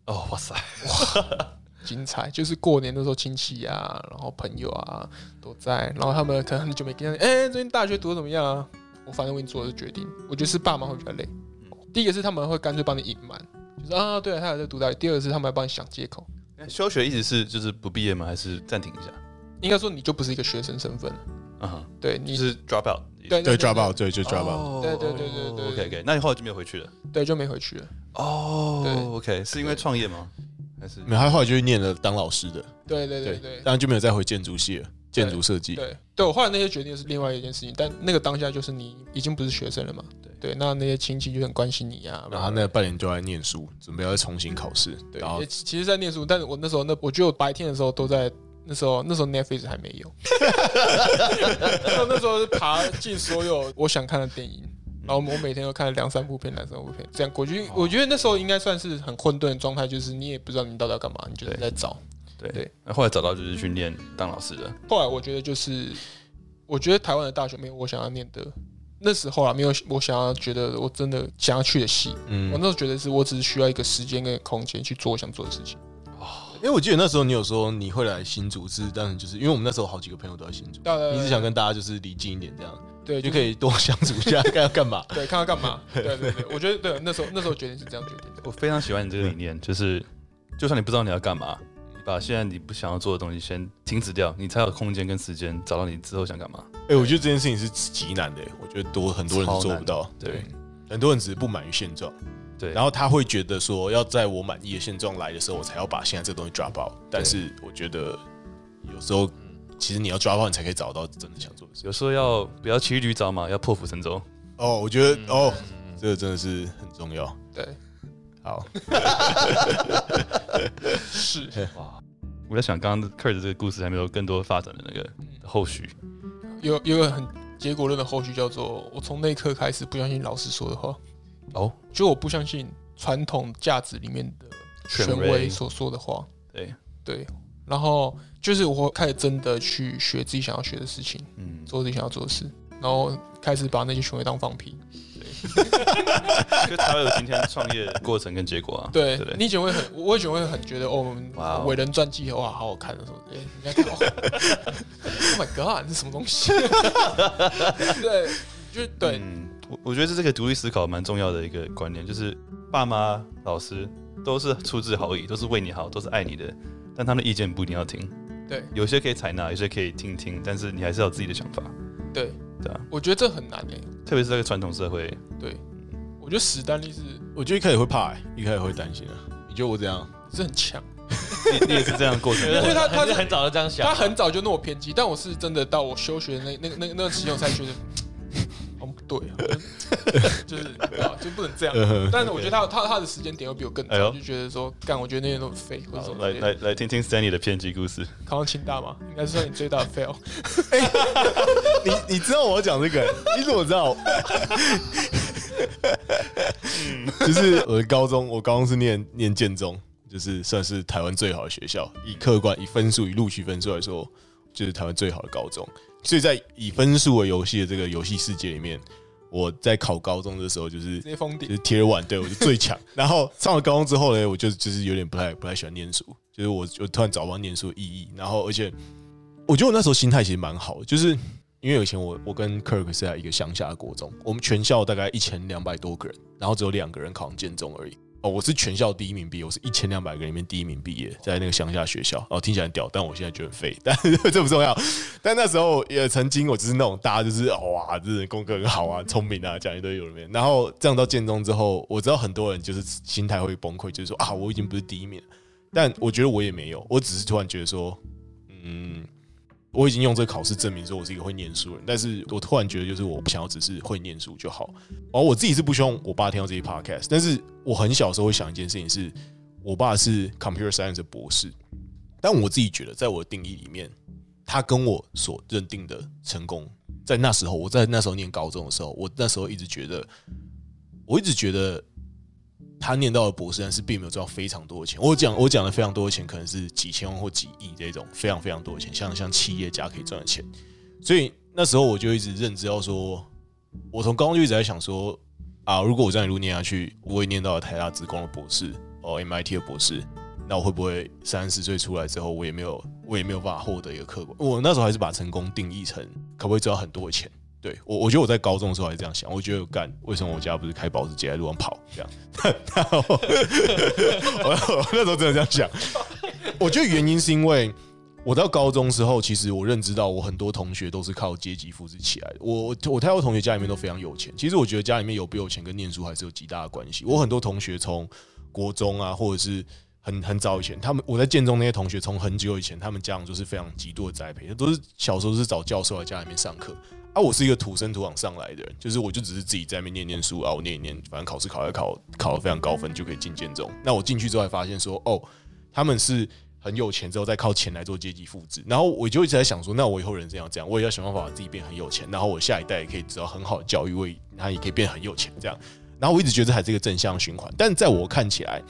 哦，哇塞，哇精彩！就是过年的时候亲戚啊，然后朋友啊都在，然后他们可能很久没见，哎，最近大学读的怎么样啊？我反正为你做的决定，我觉得是爸妈会比较累。第一个是他们会干脆帮你隐瞒，就是啊，对啊，他还在读大学。第二个是他们还帮你想借口。休学一直是就是不毕业吗？还是暂停一下？应该说你就不是一个学生身份了。嗯哼，对，你是 drop out。对对，drop out，对，就 drop out。对对对对对，OK OK，那你后来就没有回去了？对，就没回去了。哦，对，OK，是因为创业吗？还是没有，他后来就去念了当老师的，对对对对，当然就没有再回建筑系了。建筑设计，对对，我后来那些决定是另外一件事情，但那个当下就是你已经不是学生了嘛，对。对，那那些亲戚就很关心你呀、啊，然后那半年就在念书，准备要重新考试，对，然后其实，在念书，但是我那时候那我觉得我白天的时候都在那时候那时候 Netflix 还没有，那那时候是爬进所有我想看的电影，然后我每天都看了两三部片，两三部片，这样我觉得我觉得那时候应该算是很混沌的状态，就是你也不知道你到底要干嘛，你就是在找。对对，那后来找到就是去念当老师的。后来我觉得就是，我觉得台湾的大学没有我想要念的，那时候啊没有我想要觉得我真的想要去的系。嗯，我那时候觉得是我只是需要一个时间跟空间去做我想做的事情。哦因为我记得那时候你有说你会来新竹，是当然就是因为我们那时候好几个朋友都在新竹，你是想跟大家就是离近一点这样，对，就可以多相处一下，看要 干嘛？对，看要干嘛？对对对，我觉得对，那时候那时候决定是这样决定的。我非常喜欢你这个理念，就是就算你不知道你要干嘛。把现在你不想要做的东西先停止掉，你才有空间跟时间找到你之后想干嘛。哎、欸，我觉得这件事情是极难的，我觉得多很多人是做不到。对，对很多人只是不满于现状。对，然后他会觉得说，要在我满意的现状来的时候，我才要把现在这个东西 drop out。但是我觉得有时候，其实你要 drop out，你才可以找到真的想做的事。有时候要不要骑驴找马，要破釜沉舟。哦，我觉得、嗯、哦，这个真的是很重要。对，好，是。哇。我在想，刚刚 Kurt 这个故事还没有更多发展的那个后续，有有个很结果论的后续，叫做我从那一刻开始不相信老师说的话。哦，就我不相信传统价值里面的权威。所说的话。对。对，然后就是我开始真的去学自己想要学的事情，嗯，做自己想要做的事，然后开始把那些权威当放屁。就才会有今天创业的过程跟结果啊。对，对你以前会很，我以前会很觉得哦，伟人传记哇，好好看的时候，哎，你看，Oh my God，这是什么东西？对，就对。嗯，我我觉得这是个独立思考蛮重要的一个观念，就是爸妈、老师都是出自好意，都是为你好，都是爱你的，但他们的意见不一定要听。对，有些可以采纳，有些可以听听，但是你还是要有自己的想法。对。对啊，我觉得这很难诶、欸，特别是这个传统社会。对，我觉得史丹利是，我觉得一开始会怕、欸，一开始会担心啊。你觉得我怎样？是很强，你你也是这样过程，因为他他是很早就这样想，他很早就那么偏激。但我是真的到我休学那那那那个时间，我才觉得。对，就是啊，就不能这样。但是我觉得他他他的时间点会比我更早，就觉得说干，我觉得那些都很废，或者什么。来来来，听听 Stanley 的偏激故事。考上清大吗？应该是算你最大的 fail。你你知道我要讲这个？你怎么知道？嗯，就是我的高中，我高中是念念建中，就是算是台湾最好的学校。以客观、以分数、以录取分数来说，就是台湾最好的高中。所以在以分数为游戏的这个游戏世界里面，我在考高中的时候就是直接封顶，就是 Tier One，对我是 最强。然后上了高中之后呢，我就就是有点不太不太喜欢念书，就是我就突然找不到念书的意义。然后而且我觉得我那时候心态其实蛮好的，就是因为以前我我跟 Kirk 是在一个乡下的国中，我们全校大概一千两百多个人，然后只有两个人考上建中而已。哦，我是全校第一名毕业，我是一千两百个里面第一名毕业，在那个乡下学校。哦，听起来很屌，但我现在觉得很废，但这不重要。但那时候也曾经，我就是那种大家就是哇，这人功课很好啊，聪明啊，讲一堆有的没。然后这样到建中之后，我知道很多人就是心态会崩溃，就是说啊，我已经不是第一名。但我觉得我也没有，我只是突然觉得说，嗯，我已经用这个考试证明说我是一个会念书的人，但是我突然觉得就是我不想要只是会念书就好。而我自己是不希望我爸听到这些 podcast，但是我很小时候会想一件事情是，我爸是 computer science 的博士，但我自己觉得在我的定义里面，他跟我所认定的成功，在那时候我在那时候念高中的时候，我那时候一直觉得，我一直觉得。他念到的博士，但是并没有赚到非常多的钱。我讲我讲的非常多的钱，可能是几千万或几亿这种非常非常多的钱，像像企业家可以赚的钱。所以那时候我就一直认知到说，我从高中就一直在想说啊，如果我这样一路念下去，我会念到了台大资工的博士哦，MIT 的博士，那我会不会三十岁出来之后，我也没有我也没有办法获得一个客观？我那时候还是把成功定义成可不可以赚到很多的钱。对我，我觉得我在高中的时候还是这样想。我觉得干，为什么我家不是开保时捷在路上跑这样？我，那时候真的这样想。我觉得原因是因为我到高中时候，其实我认知到我很多同学都是靠阶级复制起来的。我我太多同学家里面都非常有钱。其实我觉得家里面有不有钱跟念书还是有极大的关系。我很多同学从国中啊，或者是很很早以前，他们我在建中那些同学，从很久以前，他们家长就是非常极度的栽培，都是小时候是找教授来家里面上课。啊，我是一个土生土长上来的人，就是我就只是自己在那边念念书啊，我念一念，反正考试考一考，考了非常高分就可以进建中。那我进去之后还发现说，哦，他们是很有钱之后再靠钱来做阶级复制。然后我就一直在想说，那我以后人生要这样，我也要想办法把自己变很有钱，然后我下一代也可以得到很好的教育，为他也可以变很有钱这样。然后我一直觉得还是一个正向循环，但在我看起来，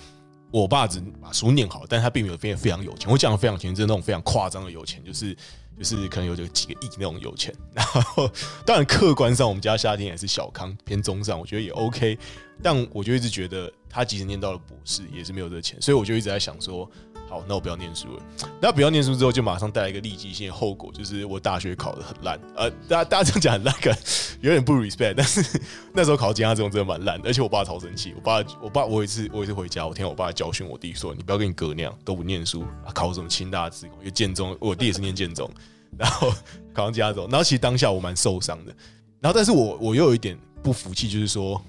我爸只把书念好，但他并没有变得非常有钱。我讲的非常有钱，就是那种非常夸张的有钱，就是。就是可能有这几个亿那种有钱，然后当然客观上我们家夏天也是小康偏中上，我觉得也 OK，但我就一直觉得他即使念到了博士也是没有这个钱，所以我就一直在想说，好，那我不要念书了。那不要念书之后，就马上带来一个立即性的后果，就是我大学考得很烂。呃，大家大家这样讲很烂，有点不 respect，但是 那时候考吉他这种真的蛮烂的，而且我爸超生气。我爸我爸我有一次我有一次回家，我听我爸教训我弟说，你不要跟你哥那样都不念书，考什么清大资工，因为建中，我弟也是念建中。然后 考上加州，然后其实当下我蛮受伤的，然后但是我我又有一点不服气，就是说，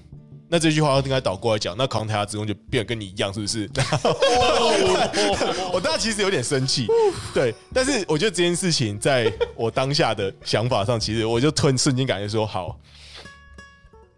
那这句话要应该倒过来讲，那考上台下之后就变得跟你一样，是不是？我当时其实有点生气，对，但是我觉得这件事情在我当下的想法上，其实我就突然瞬间感觉说，好，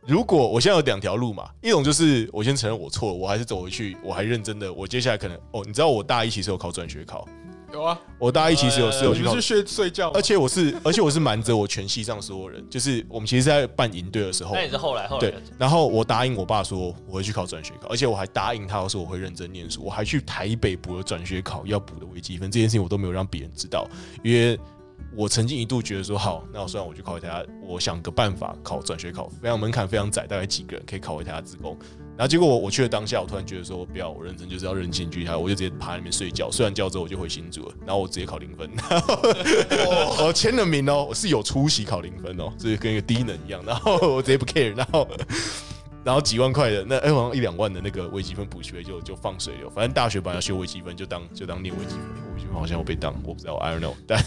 如果我现在有两条路嘛，一种就是我先承认我错了，我还是走回去，我还认真的，我接下来可能哦，你知道我大一其实有考转学考。有啊，我大一其实有室友去是睡睡觉，而且我是 而且我是瞒着我全系上所有人，就是我们其实在办营队的时候，那也是后来后来对，然后我答应我爸说我会去考转学考，而且我还答应他说我会认真念书，我还去台北补了转学考要补的微积分，这件事情我都没有让别人知道，因为我曾经一度觉得说好，那我虽然我去考台大，我想个办法考转学考，非常门槛非常窄，大概几个人可以考回台大资工。然后结果我我去了当下，我突然觉得说不要，我认真就是要认真去他，我就直接趴在里面睡觉。睡完觉之后我就回新竹了，然后我直接考零分，我签了名哦，我是有出息考零分哦，这跟一个低能一样。然后我直接不 care，然后然后几万块的那哎好像一两万的那个微积分补习就就放水流。反正大学本来要修微积分，就当就当念微积分，微积分好像我被当，我不知道，I don't know。但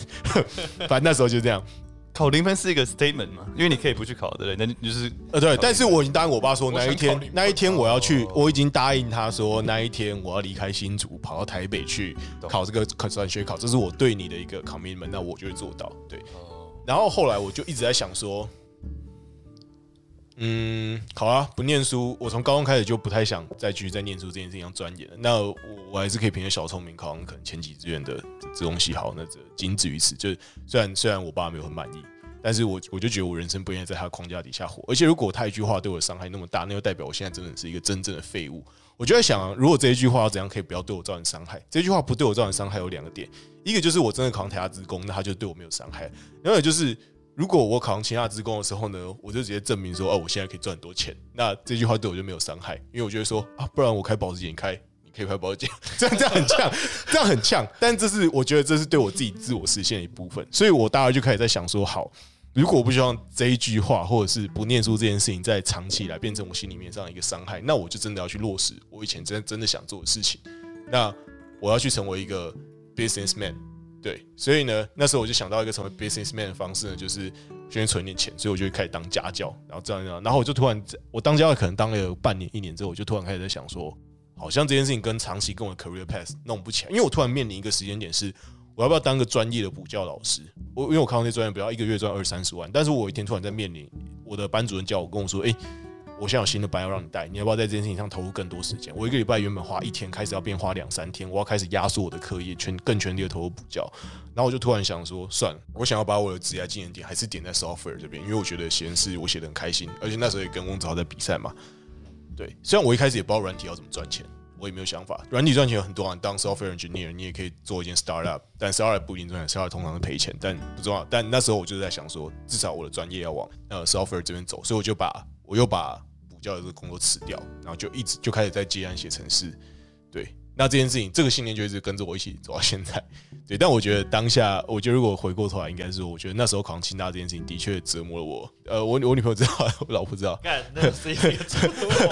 反正那时候就这样。考零分是一个 statement 嘛？因为你可以不去考，对不对？那就是呃，对。但是我已经答应我爸说，那一天那一天我要去，我已经答应他说，那一天我要离开新竹，跑到台北去考这个转学考，这是我对你的一个 commitment，那我就会做到。对。然后后来我就一直在想说，嗯，好啊，不念书。我从高中开始就不太想再继续在念书这件事情上钻研了。那我我还是可以凭着小聪明考上可能前几志愿的这东西好，那这仅止于此。就虽然虽然我爸没有很满意。但是我我就觉得我人生不应该在他框架底下活，而且如果他一句话对我伤害那么大，那就代表我现在真的是一个真正的废物。我就在想，如果这一句话怎样可以不要对我造成伤害？这句话不对我造成伤害有两个点，一个就是我真的考上台大资工，那他就对我没有伤害；另外就是如果我考上清大职工的时候呢，我就直接证明说，哦，我现在可以赚很多钱，那这句话对我就没有伤害，因为我觉得说啊，不然我开保时捷，开，你可以开保时捷，这样这样很呛，这样很呛。但这是我觉得这是对我自己自我实现的一部分，所以我大概就开始在想说，好。如果我不希望这一句话，或者是不念书这件事情，再长期以来变成我心里面上的一个伤害，那我就真的要去落实我以前真真的想做的事情。那我要去成为一个 businessman，对，所以呢，那时候我就想到一个成为 businessman 的方式呢，就是先存点钱，所以我就开始当家教，然后这样这样，然后我就突然，我当家教可能当了半年一年之后，我就突然开始在想说。好像这件事情跟长期跟我的 career path 弄不起来，因为我突然面临一个时间点是，我要不要当个专业的补教老师？我因为我考那些专业，不要一个月赚二三十万，但是我有一天突然在面临我的班主任叫我跟我说，诶、我现在有新的班要让你带，你要不要在这件事情上投入更多时间？我一个礼拜原本花一天，开始要变花两三天，我要开始压缩我的课业，全更全力的投入补教。然后我就突然想说，算了，我想要把我的职业经验点还是点在 software 这边，因为我觉得实验室我写的很开心，而且那时候也跟翁子豪在比赛嘛。对，虽然我一开始也不知道软体要怎么赚钱，我也没有想法。软体赚钱有很多啊，当 software engineer 你也可以做一件 startup，但 startup 不一定赚钱，startup 通常是赔钱，但不重要。但那时候我就在想说，至少我的专业要往呃 software 这边走，所以我就把我又把。教的这个工作辞掉，然后就一直就开始在接案写程式，对，那这件事情这个信念就一直跟着我一起走到现在，对。但我觉得当下，我觉得如果回过头来，应该是，我觉得那时候考上清大这件事情的确折磨了我。呃，我我女朋友知道，我老婆知道。干，那个是一个折磨我。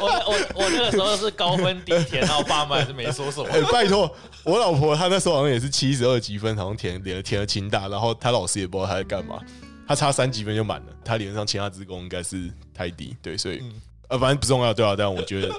我我我那个时候是高分第一填，然后爸妈还是没说什么。哎、欸，拜托，我老婆她那时候好像也是七十二积分，好像填填了填了清大，然后她老师也不知道她在干嘛。他差三几分就满了，他理论上其他职工应该是太低，对，所以、嗯、呃，反正不重要，对啊，但我觉得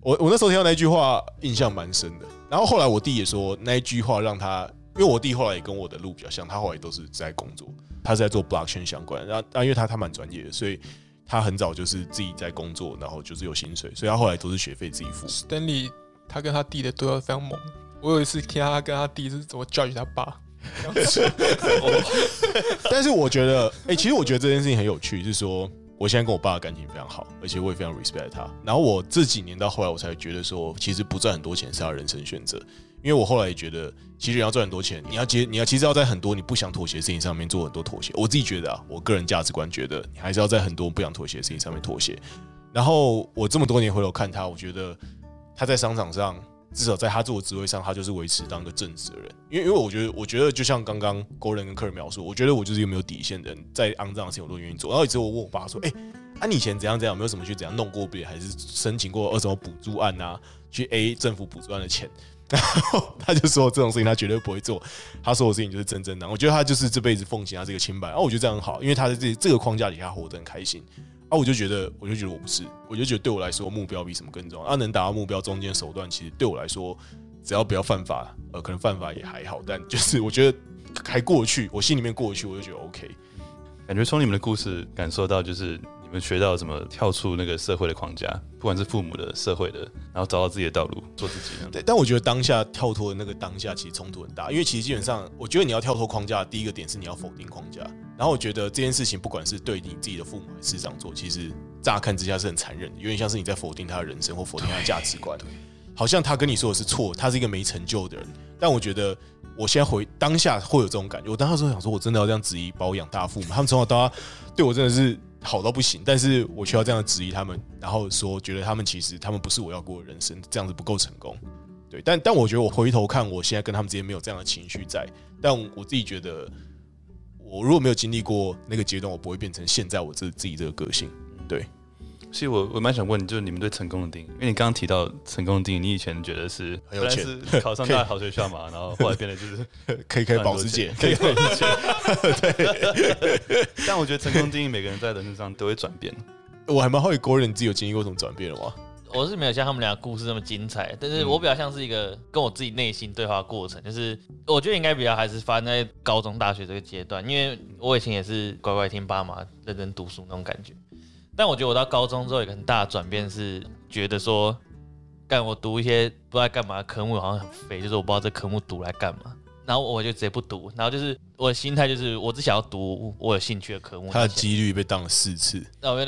我 我那时候听到那句话印象蛮深的。然后后来我弟也说那一句话让他，因为我弟后来也跟我的路比较像，他后来都是在工作，他是在做 blockchain 相关，然后啊，因为他他蛮专业的，所以他很早就是自己在工作，然后就是有薪水，所以他后来都是学费自己付。Stanley 他跟他弟的对话非常猛，我有一次听他跟他弟是怎么教育他爸。但是我觉得，哎、其实我觉得这件事情很有趣，就是说，我现在跟我爸的感情非常好，而且我也非常 respect 他。然后我这几年到后来，我才觉得说，其实不赚很多钱是他人生选择。因为我后来也觉得，其实你要赚很多钱，你要接，你要其实要在很多你不想妥协的事情上面做很多妥协。我自己觉得啊，我个人价值观觉得，你还是要在很多不想妥协的事情上面妥协。然后我这么多年回头看他，我觉得他在商场上。至少在他做的职位上，他就是维持当个正直的人。因为，因为我觉得，我觉得就像刚刚 Gordon 跟客人描述，我觉得我就是一个没有底线的人，在肮脏的事情我都愿意做。然后一次我问我爸说：“哎、欸，啊，你以前怎样怎样，有没有什么去怎样弄过别人，还是申请过二什么补助案啊，去 A 政府补助案的钱？” 然后他就说这种事情他绝对不会做，他说的事情就是真正的。我觉得他就是这辈子奉献他这个清白。然后我觉得这样很好，因为他在这这个框架底下活得很开心。啊，我就觉得，我就觉得我不是，我就觉得对我来说，目标比什么更重要。啊，能达到目标中间手段，其实对我来说。只要不要犯法，呃，可能犯法也还好，但就是 我觉得还过去，我心里面过去，我就觉得 OK。感觉从你们的故事感受到，就是们学到怎么跳出那个社会的框架，不管是父母的、社会的，然后找到自己的道路，做自己。对，但我觉得当下跳脱的那个当下，其实冲突很大，因为其实基本上，我觉得你要跳脱框架，第一个点是你要否定框架。然后我觉得这件事情，不管是对你自己的父母还是这样做，其实乍看之下是很残忍的，有点像是你在否定他的人生或否定他的价值观。好像他跟你说的是错，他是一个没成就的人。但我觉得，我现在回当下会有这种感觉。我当时想说，我真的要这样质疑把我养大父母，他们从小到大对我真的是好到不行，但是我需要这样质疑他们，然后说觉得他们其实他们不是我要过的人生，这样子不够成功。对，但但我觉得我回头看，我现在跟他们之间没有这样的情绪在。但我自己觉得，我如果没有经历过那个阶段，我不会变成现在我这自己这个个性。对。其实我我蛮想问你，就是你们对成功的定义，因为你刚刚提到成功的定义，你以前觉得是很有钱，是考上大好学校嘛，然后后来变得就是 可以开保时捷，可以开保时捷。对。但我觉得成功定义每个人在人生上都会转变。我还蛮好奇，Gordon 你自己有经历过什么转变的吗？我是没有像他们俩故事那么精彩，但是我比较像是一个跟我自己内心对话过程，就是我觉得应该比较还是发生在高中、大学这个阶段，因为我以前也是乖乖听爸妈、认真读书那种感觉。但我觉得我到高中之后有一个很大的转变是，觉得说，干我读一些不知道干嘛的科目好像很废，就是我不知道这科目读来干嘛，然后我就直接不读，然后就是我的心态就是我只想要读我有兴趣的科目。他的几率被当了四次，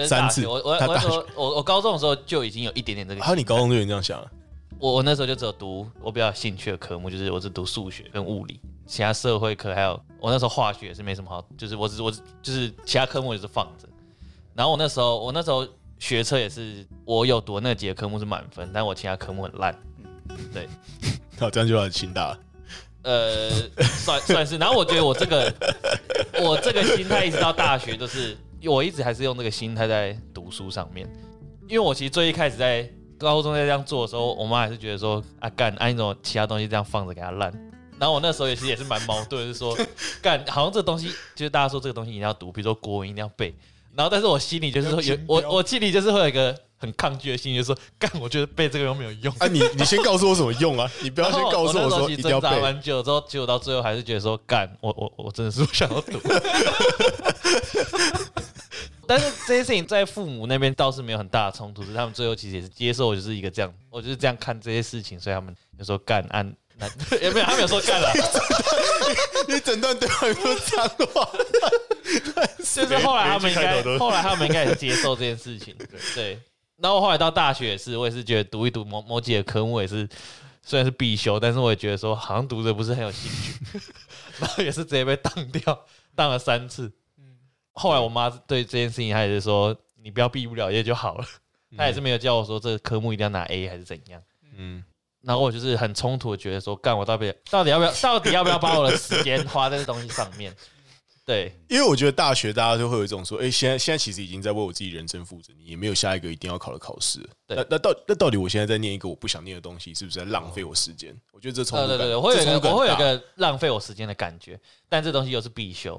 三次。我我我说我我高中的时候就已经有一点点这个。还有你高中就已经这样想了？我我那时候就只有读我比较有兴趣的科目，就是我只读数学跟物理，其他社会科还有我那时候化学也是没什么好，就是我只我就是其他科目也是放着。然后我那时候，我那时候学车也是，我有读那几个科目是满分，但我其他科目很烂。对，好，这样就很清大。呃，算算是。然后我觉得我这个，我这个心态一直到大学都是，我一直还是用这个心态在读书上面。因为我其实最一开始在高中在这样做的时候，我妈还是觉得说啊干，按那种其他东西这样放着给它烂。然后我那时候也是也是蛮矛盾，就是说干，好像这个东西就是大家说这个东西一定要读，比如说国文一定要背。然后，但是我心里就是说有我，我心里就是会有一个很抗拒的心，就是说干，我觉得背这个又没有用啊！你 你先告诉我什么用啊？你不要先告诉我说一定要背。挣扎蛮久之后，结果到最后还是觉得说干，我我我真的是不想要读。但是这些事情在父母那边倒是没有很大的冲突，是他们最后其实也是接受，就是一个这样，我就是这样看这些事情，所以他们就说干按。也没有，他没有说干了。你整段对话有没有脏话？就是后来他们应该，后来他们应该也接受这件事情。对，然后后来到大学也是，我也是觉得读一读某某几个科目也是，虽然是必修，但是我也觉得说好像读的不是很有兴趣，然后也是直接被当掉，当了三次。嗯后来我妈对这件事情，她也是说你不要毕不了业就好了，她也是没有叫我说这个科目一定要拿 A 还是怎样。嗯。然后我就是很冲突的觉得说，干我到底到底要不要到底要不要把我的时间花在这东西上面？对，因为我觉得大学大家就会有一种说，哎，现在现在其实已经在为我自己人生负责，你也没有下一个一定要考的考试。对，那那到那到底我现在在念一个我不想念的东西，是不是在浪费我时间？我觉得这冲突。对对对，我会有一个我会有一个浪费我时间的感觉，但这东西又是必修。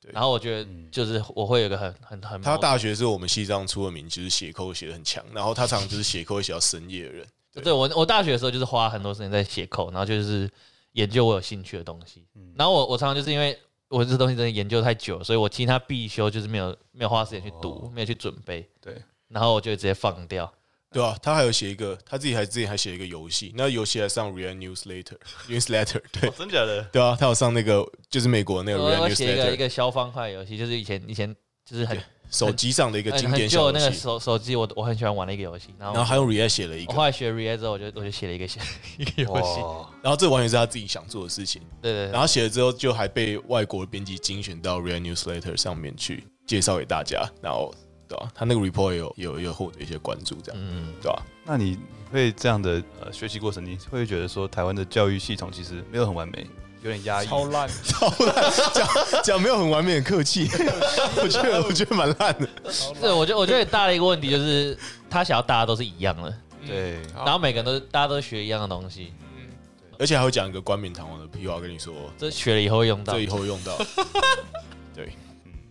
对，然后我觉得就是我会有一个很很很。他大学是我们西藏出了名，就是写扣写的很强，然后他常常就是写扣会写到深夜的人。对，对我，我大学的时候就是花很多时间在写扣，然后就是研究我有兴趣的东西。嗯然后我我常常就是因为我这东西真的研究太久，所以我其他必修就是没有没有花时间去读，没有去准备。对，然后我就直接放掉。对啊，他还有写一个，他自己还自己还写一个游戏，那游戏还上 Real Newsletter，Newsletter，对，真假的？对啊，他有上那个就是美国那个 Real Newsletter，我写一个一个消方块游戏，就是以前以前就是很。手机上的一个经典小游戏，那个手手机我我很喜欢玩的一个游戏，然后然后还用 React 写了一个，我后来学 React 之后，我就我就写了一个写 一个游戏，然后这完全是他自己想做的事情，对对，然后写了之后就还被外国编辑精选到 React Newsletter 上面去介绍给大家，然后对吧？他那个 report 有有有获得一些关注，这样，嗯，对吧？那你会这样的呃学习过程，你会觉得说台湾的教育系统其实没有很完美？有点压抑，超烂，超烂，讲讲没有很完美，很客气。我觉得我觉得蛮烂的。是，我觉得我觉得大的一个问题就是，他想要大家都是一样的，对，然后每个人都大家都学一样的东西，嗯，而且还会讲一个冠冕堂皇的屁话跟你说，这学了以后会用到，这以后会用到。对，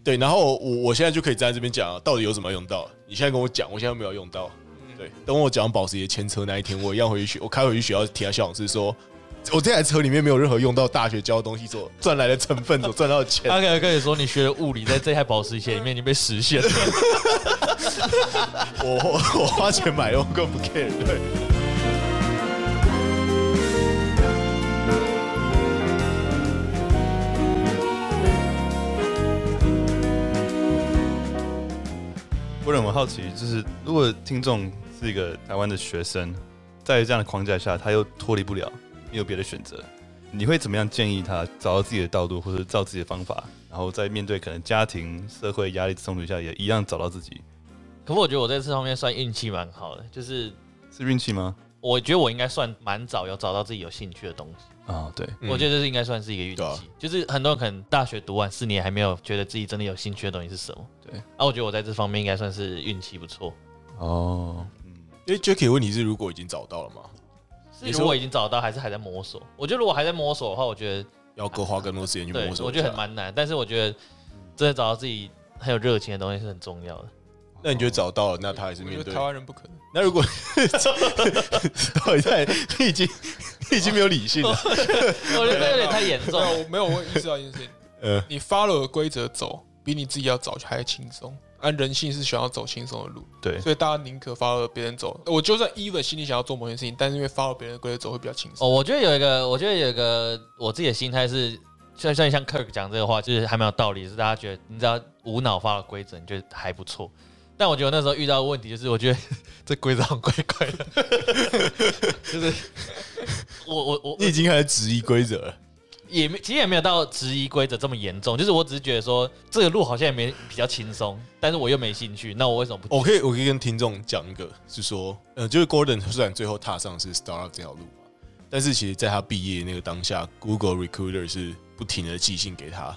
对，然后我我现在就可以站在这边讲，到底有什么用到？你现在跟我讲，我现在没有用到。对，等我讲保时捷牵车那一天，我一样回去学，我开回去学校提下校长是说。我这台车里面没有任何用到大学教的东西，所赚来的成分，所赚到的钱。他可以跟你说，你学的物理在这台保时捷里面已经被实现了。我我花钱买，我更不 care。对。我很好奇，就是如果听众是一个台湾的学生，在这样的框架下，他又脱离不了。没有别的选择，你会怎么样建议他找到自己的道路，或者照自己的方法，然后在面对可能家庭、社会压力冲突下，也一样找到自己？可不，我觉得我在这方面算运气蛮好的，就是是运气吗？我觉得我应该算蛮早有找到自己有兴趣的东西啊、哦。对，我觉得这是应该算是一个运气。嗯、就是很多人可能大学读完四年还没有觉得自己真的有兴趣的东西是什么。对，啊，我觉得我在这方面应该算是运气不错。哦，嗯，因为 Jacky 问题是，如果已经找到了吗？如果我已经找到，还是还在摸索？我觉得如果还在摸索的话，我觉得要多花更多时间去摸索。我觉得很蛮难，但是我觉得真的找到自己很有热情的东西是很重要的。那你觉得找到了，那他还是面对台湾人不可能。那如果 到底在你已经你已经没有理性了，我觉得 有点太严重。我没有，我意识到一件事情。呃，你 follow 规则走，比你自己要找还轻松。按人性是想要走轻松的路，对，所以大家宁可 follow 别人走。我就算 even 心里想要做某件事情，但是因为 follow 别人的规则走会比较轻松。哦，我觉得有一个，我觉得有一个我自己的心态是，像像像 Kirk 讲这个话，就是还蛮有道理，是大家觉得你只要无脑 follow 规则，你觉得还不错。但我觉得那时候遇到的问题就是，我觉得这规则很怪怪的，就是我我我你已经开始质疑规则了。也没，其实也没有到质疑规则这么严重，就是我只是觉得说这个路好像也没比较轻松，但是我又没兴趣，那我为什么不？我可以，我可以跟听众讲一个，是说，呃，就是 Gordon 虽然最后踏上是 startup 这条路，但是其实在他毕业那个当下，Google Recruiter 是不停的寄信给他。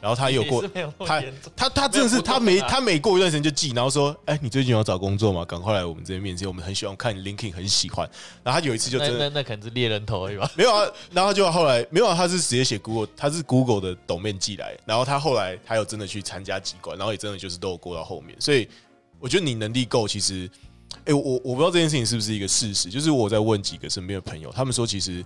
然后他有过，他他他真的是他每他每过一段时间就寄，然后说，哎，你最近有找工作吗？赶快来我们这边面试，我们很喜欢看你 LinkedIn，很喜欢。然后他有一次就真的，那那可能是猎人头而已吧？没有啊，然后就后来没有啊，他是直接写 Google，他是 Google 的 domain 寄来，然后他后来他有真的去参加机关，然后也真的就是都有过到后面。所以我觉得你能力够，其实哎，我我不知道这件事情是不是一个事实，就是我在问几个身边的朋友，他们说其实。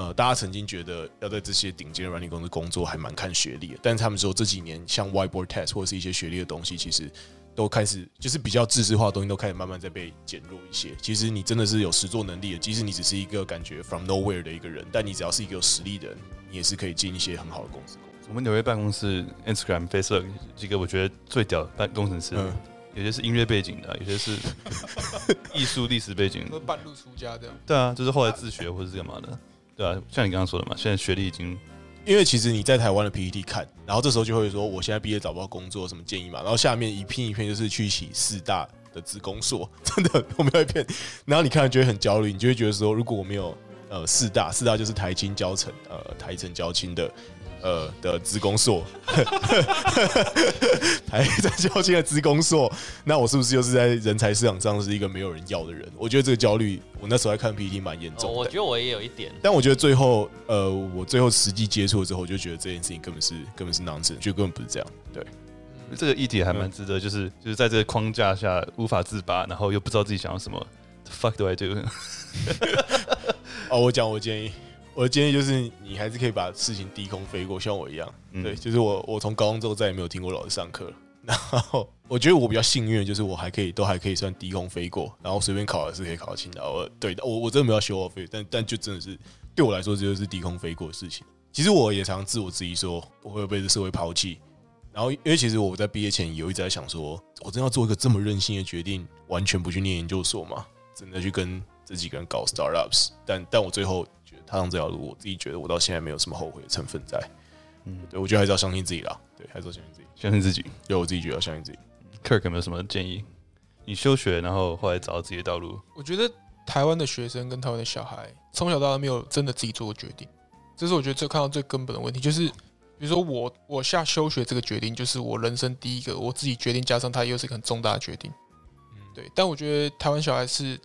呃，大家曾经觉得要在这些顶尖的软体公司工作还蛮看学历的，但是他们说这几年像 whiteboard test 或者是一些学历的东西，其实都开始就是比较知识化的东西都开始慢慢在被减弱一些。其实你真的是有实作能力的，即使你只是一个感觉 from nowhere 的一个人，但你只要是一个有实力的人，你也是可以进一些很好的公司工作。我们纽约办公室 Instagram、Facebook 几个我觉得最屌的办工程师，嗯、有些是音乐背景的，有些是 艺术历史背景的，半路出家这样。对啊，就是后来自学或者是干嘛的。对啊，像你刚刚说的嘛，现在学历已经，因为其实你在台湾的 PPT 看，然后这时候就会说，我现在毕业找不到工作，什么建议嘛？然后下面一片一片就是去洗四大的职工所，真的我没有一片。然后你看了就会很焦虑，你就会觉得说，如果我没有呃四大，四大就是台清交城呃台城交清的。呃的资工硕，还在交接的资工硕，那我是不是就是在人才市场上是一个没有人要的人？我觉得这个焦虑，我那时候在看 PPT 蛮严重的。我觉得我也有一点，但我觉得最后，呃，我最后实际接触之后，我就觉得这件事情根本是根本是 nonsense，就根本不是这样。对，这个议题还蛮值得，就是就是在这个框架下无法自拔，然后又不知道自己想要什么，fuck do I do？哦，我讲我建议。我的建议就是，你还是可以把事情低空飞过，像我一样。嗯、对，就是我，我从高中之后再也没有听过老师上课了。然后我觉得我比较幸运，就是我还可以，都还可以算低空飞过，然后随便考还是可以考到清大。我对我，我真的没有修我费，但但就真的是对我来说，这就是低空飞过的事情。其实我也常常自我质疑说，我会被这社会抛弃。然后因为其实我在毕业前有一直在想说，我真要做一个这么任性的决定，完全不去念研究所嘛？真的去跟这几个人搞 startups？但但我最后。踏上这条路，我自己觉得我到现在没有什么后悔的成分在。嗯，对，我觉得还是要相信自己啦。对，还是要相信自己，相信自己。对，我自己觉得要相信自己。Kirk 有没有什么建议？你休学，然后后来找到自己的道路。我觉得台湾的学生跟台湾的小孩从小到大没有真的自己做过决定，这是我觉得最看到最根本的问题。就是比如说我我下休学这个决定，就是我人生第一个我自己决定，加上它又是一个很重大的决定。嗯，对。但我觉得台湾小孩是。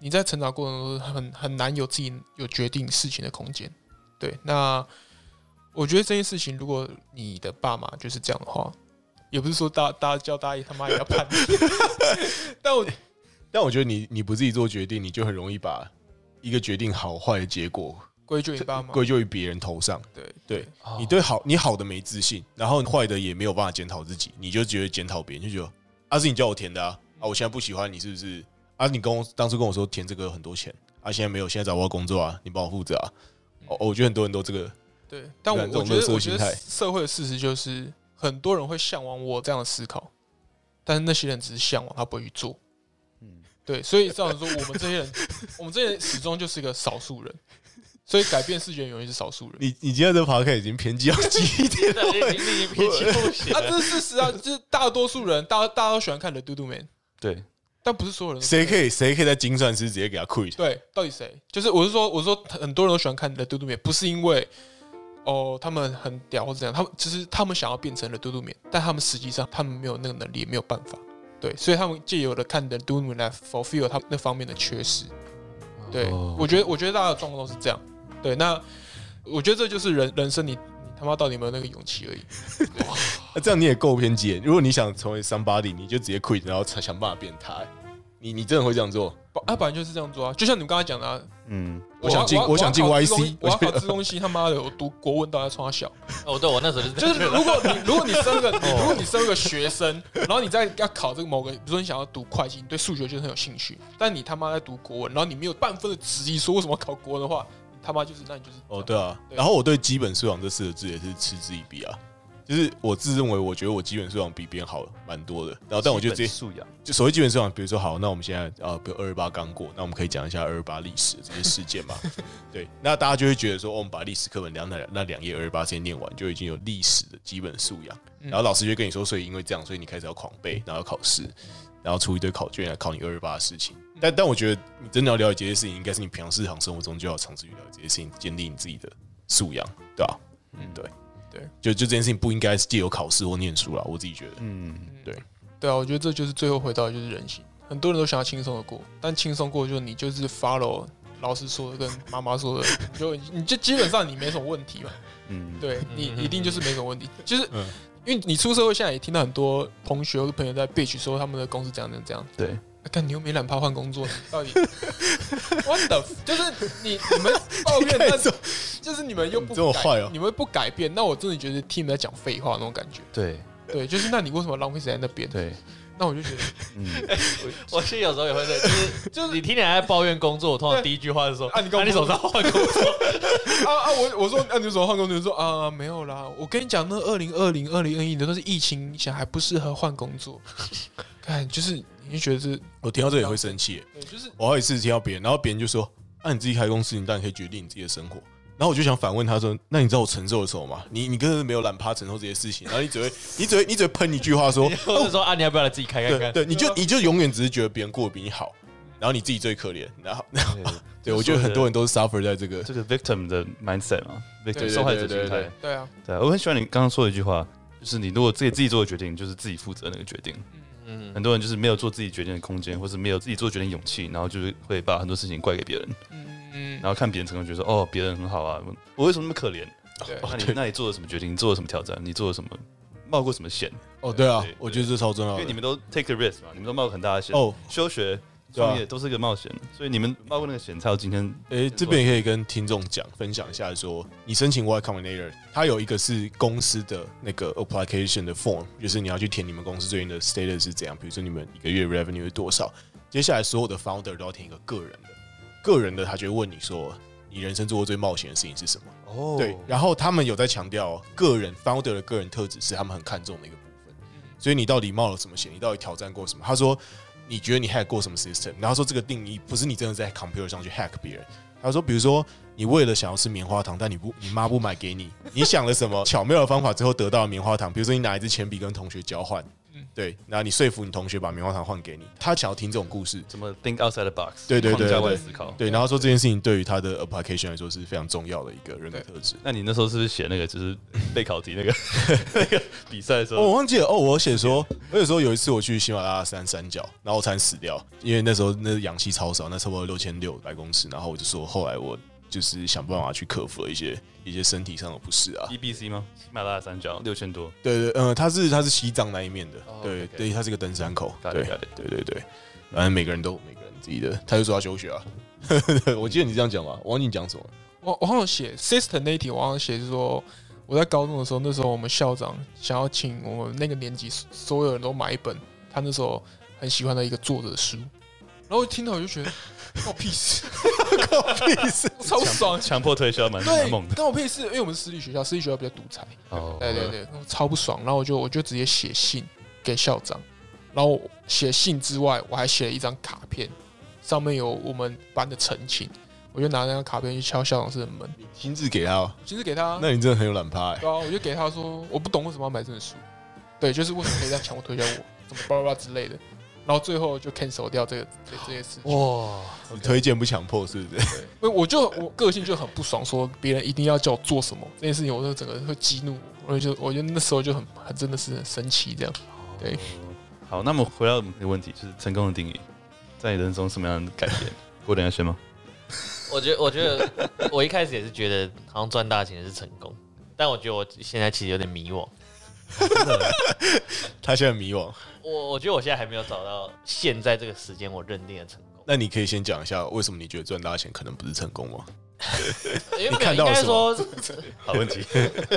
你在成长过程中很很难有自己有决定事情的空间，对。那我觉得这件事情，如果你的爸妈就是这样的话，也不是说大大家叫大爷他妈也要叛逆，但我但我觉得你你不自己做决定，你就很容易把一个决定好坏的结果归咎于爸妈，归咎于别人头上。对对，你对好你好的没自信，然后坏的也没有办法检讨自己，你就觉得检讨别人，就觉得啊是你叫我填的啊，啊我现在不喜欢你是不是？啊，你跟我当初跟我说填这个很多钱，啊，现在没有，现在找不到工作啊，你帮我负责啊。哦，我觉得很多人都这个，对，但我我觉得我觉得社会的事实就是，很多人会向往我这样的思考，但是那些人只是向往，他不会去做。嗯，对，所以这样说，我们这些人，我们这些人始终就是一个少数人，所以改变世界永远是少数人。你你今天这个 podcast 已经偏激了几点了？已经偏激不行。啊，这是事实啊，就是大多数人，大大家都喜欢看的嘟嘟 man。对。但不是所有人，谁可以谁可以在精算师直接给他 quit？对，到底谁？就是我是说，我是说很多人都喜欢看的嘟嘟面，不是因为哦他们很屌或者怎样，他们只是他们想要变成了嘟嘟面，但他们实际上他们没有那个能力，也没有办法。对，所以他们借由了看的嘟嘟面来 fulfill 他们那方面的缺失。对，我觉得我觉得大家的状况都是这样。对，那我觉得这就是人人生你，你你他妈到底有没有那个勇气而已。那这样你也够偏激。如果你想成为 somebody，你就直接 quit，然后才想办法变态。你你真的会这样做？啊，本来就是这样做啊！就像你们刚才讲的，啊，嗯，我想进，我想进 YC，我要考这东西，他妈的，我读国文都要冲他小。哦，对，我那时候就是，就是如果你如果你生个，如果你生 个学生，然后你在要考这个某个，比如说你想要读会计，你对数学就是很有兴趣，但你他妈在读国文，然后你没有半分的质疑说为什么考国文的话，你他妈就是那你就是哦，对啊。然后我对基本素养这四个字也是嗤之以鼻啊。就是我自认为，我觉得我基本素养比别人好蛮多的。然后，但我觉得这些素养，就所谓基本素养，比如说，好，那我们现在啊，比如二二八刚过，那我们可以讲一下二二八历史这些事件嘛？对，那大家就会觉得说，哦、我们把历史课本两那那两页二二八先念完，就已经有历史的基本素养。然后老师就跟你说，所以因为这样，所以你开始要狂背，然后考试，然后出一堆考卷来考你二二八的事情。但但我觉得，你真的要了解这些事情，应该是你平常日常生活中就要尝试去了解这些事情，建立你自己的素养，对吧？嗯，对。对，就就这件事情不应该是借由考试或念书啦，我自己觉得。嗯，对，对啊，我觉得这就是最后回到的就是人性。很多人都想要轻松的过，但轻松过就你就是 follow 老师说的跟妈妈说的，就你就基本上你没什么问题嘛。嗯，对你一定就是没什么问题，就是因为你出社会现在也听到很多同学或者朋友在 bitch 说他们的公司怎样怎样怎样。对，看你又没懒趴换工作，你到底 what the？就是你你们抱怨，但是就是你们又不这么坏哦，你们不改变，那我真的觉得听你们在讲废话那种感觉。对对，就是那你为什么浪费时间在那边？对，那我就觉得，嗯，我其实有时候也会在，就是 就是你听人家在抱怨工作，我通常第一句话是说啊，你跟你手上换工作 啊啊，我我说啊，你手上换工作，你说啊没有啦，我跟你讲，那二零二零、二零二一的都是疫情影响，还不适合换工作。看，就是你就觉得是，我听到这也会生气。对，就是我好几次听到别人，然后别人就说：“那、啊、你自己开公司，你当然可以决定你自己的生活。”然后我就想反问他说：“那你知道我承受了什么吗？你你根本没有懒趴承受这些事情，然后你只会你只会你只会喷一句话说，或者说啊，你要不要来自己开开看？对，对，你就你就永远只是觉得别人过得比你好，然后你自己最可怜。然后，然后对 我觉得很多人都是 suffer 在这个这个 victim 的 mindset 嘛，victim 受害者心态。对啊，对啊，我很喜欢你刚刚说的一句话，就是你如果自己自己做的决定，就是自己负责那个决定。嗯，很多人就是没有做自己决定的空间，或是没有自己做决定的勇气，然后就是会把很多事情怪给别人。嗯，然后看别人成功，觉得说哦，别人很好啊，我为什么那么可怜？对，那你那你做了什么决定？你做了什么挑战？你做了什么？冒过什么险？哦，对啊，我觉得这超重要，因为你们都 take the risk 嘛，你们都冒过很大的险。哦，休学。创业都是一个冒险，所以你们冒过那个险，才有今天。诶，这边也可以跟听众讲分享一下，说你申请 Y Combinator，它有一个是公司的那个 application 的 form，就是你要去填你们公司最近的 status 是怎样，比如说你们一个月 revenue 是多少。接下来所有的 founder 都要填一个个人的，个人的他就会问你说，你人生做过最冒险的事情是什么？哦，对，然后他们有在强调个人 founder 的个人特质是他们很看重的一个部分，所以你到底冒了什么险？你到底挑战过什么？他说。你觉得你 hack 过什么 system？然后说这个定义不是你真的在 computer 上去 hack 别人。他说，比如说你为了想要吃棉花糖，但你不，你妈不买给你，你想了什么 巧妙的方法，最后得到了棉花糖？比如说你拿一支铅笔跟同学交换。对，然后你说服你同学把棉花糖换给你，他想要听这种故事，怎么 think outside the box？对对对，对，对，思考。对，然后说这件事情对于他的 application 来说是非常重要的一个人格特质。那你那时候是不是写那个就是备考题那个 那个比赛的时候？哦，我忘记了哦，我写说，我有时候有一次我去喜马拉雅山山脚，然后我差点死掉，因为那时候那氧气超少，那差不多六千六百公尺，然后我就说后来我。就是想办法去克服了一些一些身体上的不适啊。E B C 吗？喜马拉雅山脚六千多。对对，嗯，它是它是西藏那一面的。对对，它是个登山口。对对对对，反正每个人都每个人自己的。他就说要休学啊。我记得你这样讲吧，我忘记你讲什么。我我好像写 system 那一题，我好像写是说我在高中的时候，那时候我们校长想要请我们那个年级所有人都买一本他那时候很喜欢的一个作者的书，然后一听到我就觉得。关我屁事！关我屁事！超爽，强迫推销蛮蛮猛的。关我屁事，因为我们是私立学校，私立学校比较独裁。哦，对对对，超不爽。然后我就我就直接写信给校长，然后写信之外，我还写了一张卡片，上面有我们班的陈情。我就拿那张卡片去敲校长室的门，亲自给他，亲自给他。那你真的很有懒趴。对啊，我就给他说，我不懂为什么要买这本书。对，就是为什么可以这样强迫推销我，怎么巴拉巴拉之类的。然后最后就 cancel 掉这个这这些事情。哇，推荐不强迫是不是？对，因为我就我个性就很不爽，说别人一定要叫我做什么这件事情，我就整个人会激怒我，我就我觉得那时候就很很真的是很神奇这样。对，好，那么回到你的问题，就是成功的定义，在你人生什么样的改变？我等下先吗？我觉得，我觉得我一开始也是觉得好像赚大钱是成功，但我觉得我现在其实有点迷惘。他现在迷惘。我我觉得我现在还没有找到现在这个时间我认定的成功。那你可以先讲一下为什么你觉得赚大钱可能不是成功吗？因为你看到？说 好问题。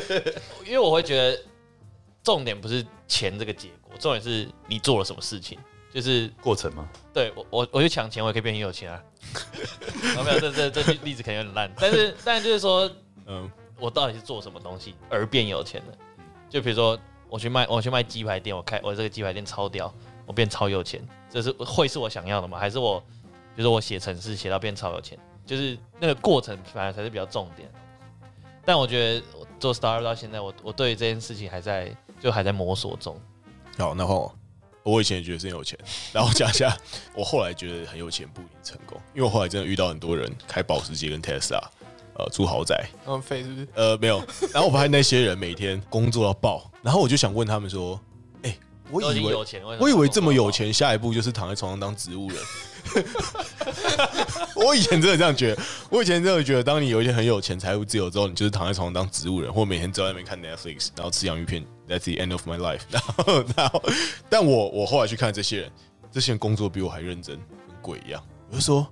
因为我会觉得重点不是钱这个结果，重点是你做了什么事情，就是过程吗？对我我我去抢钱，我也可以变很有钱啊。没有，这这这例子可能有点烂，但是但是就是说，嗯，我到底是做什么东西而变有钱的？就比如说。我去卖，我去卖鸡排店，我开我这个鸡排店超屌，我变超有钱，这是会是我想要的吗？还是我，比如说我写程式写到变超有钱，就是那个过程反而才是比较重点。但我觉得做 startup 到现在，我我对这件事情还在就还在摸索中。好，然后我以前也觉得是有钱，然后讲一下我后来觉得很有钱不一定成功，因为我后来真的遇到很多人开保时捷跟 Tesla。呃，住豪宅，很废是不是？呃，没有。然后我发现那些人每天工作到爆，然后我就想问他们说：“哎、欸，我以为我以为这么有钱，下一步就是躺在床上当植物人。”我以前真的这样觉得，我以前真的觉得，当你有一天很有钱、财务自由之后，你就是躺在床上当植物人，或每天坐在那边看 Netflix，然后吃洋芋片。That's the end of my life 然。然后，然后，但我我后来去看这些人，这些人工作比我还认真，跟鬼一样。我就说，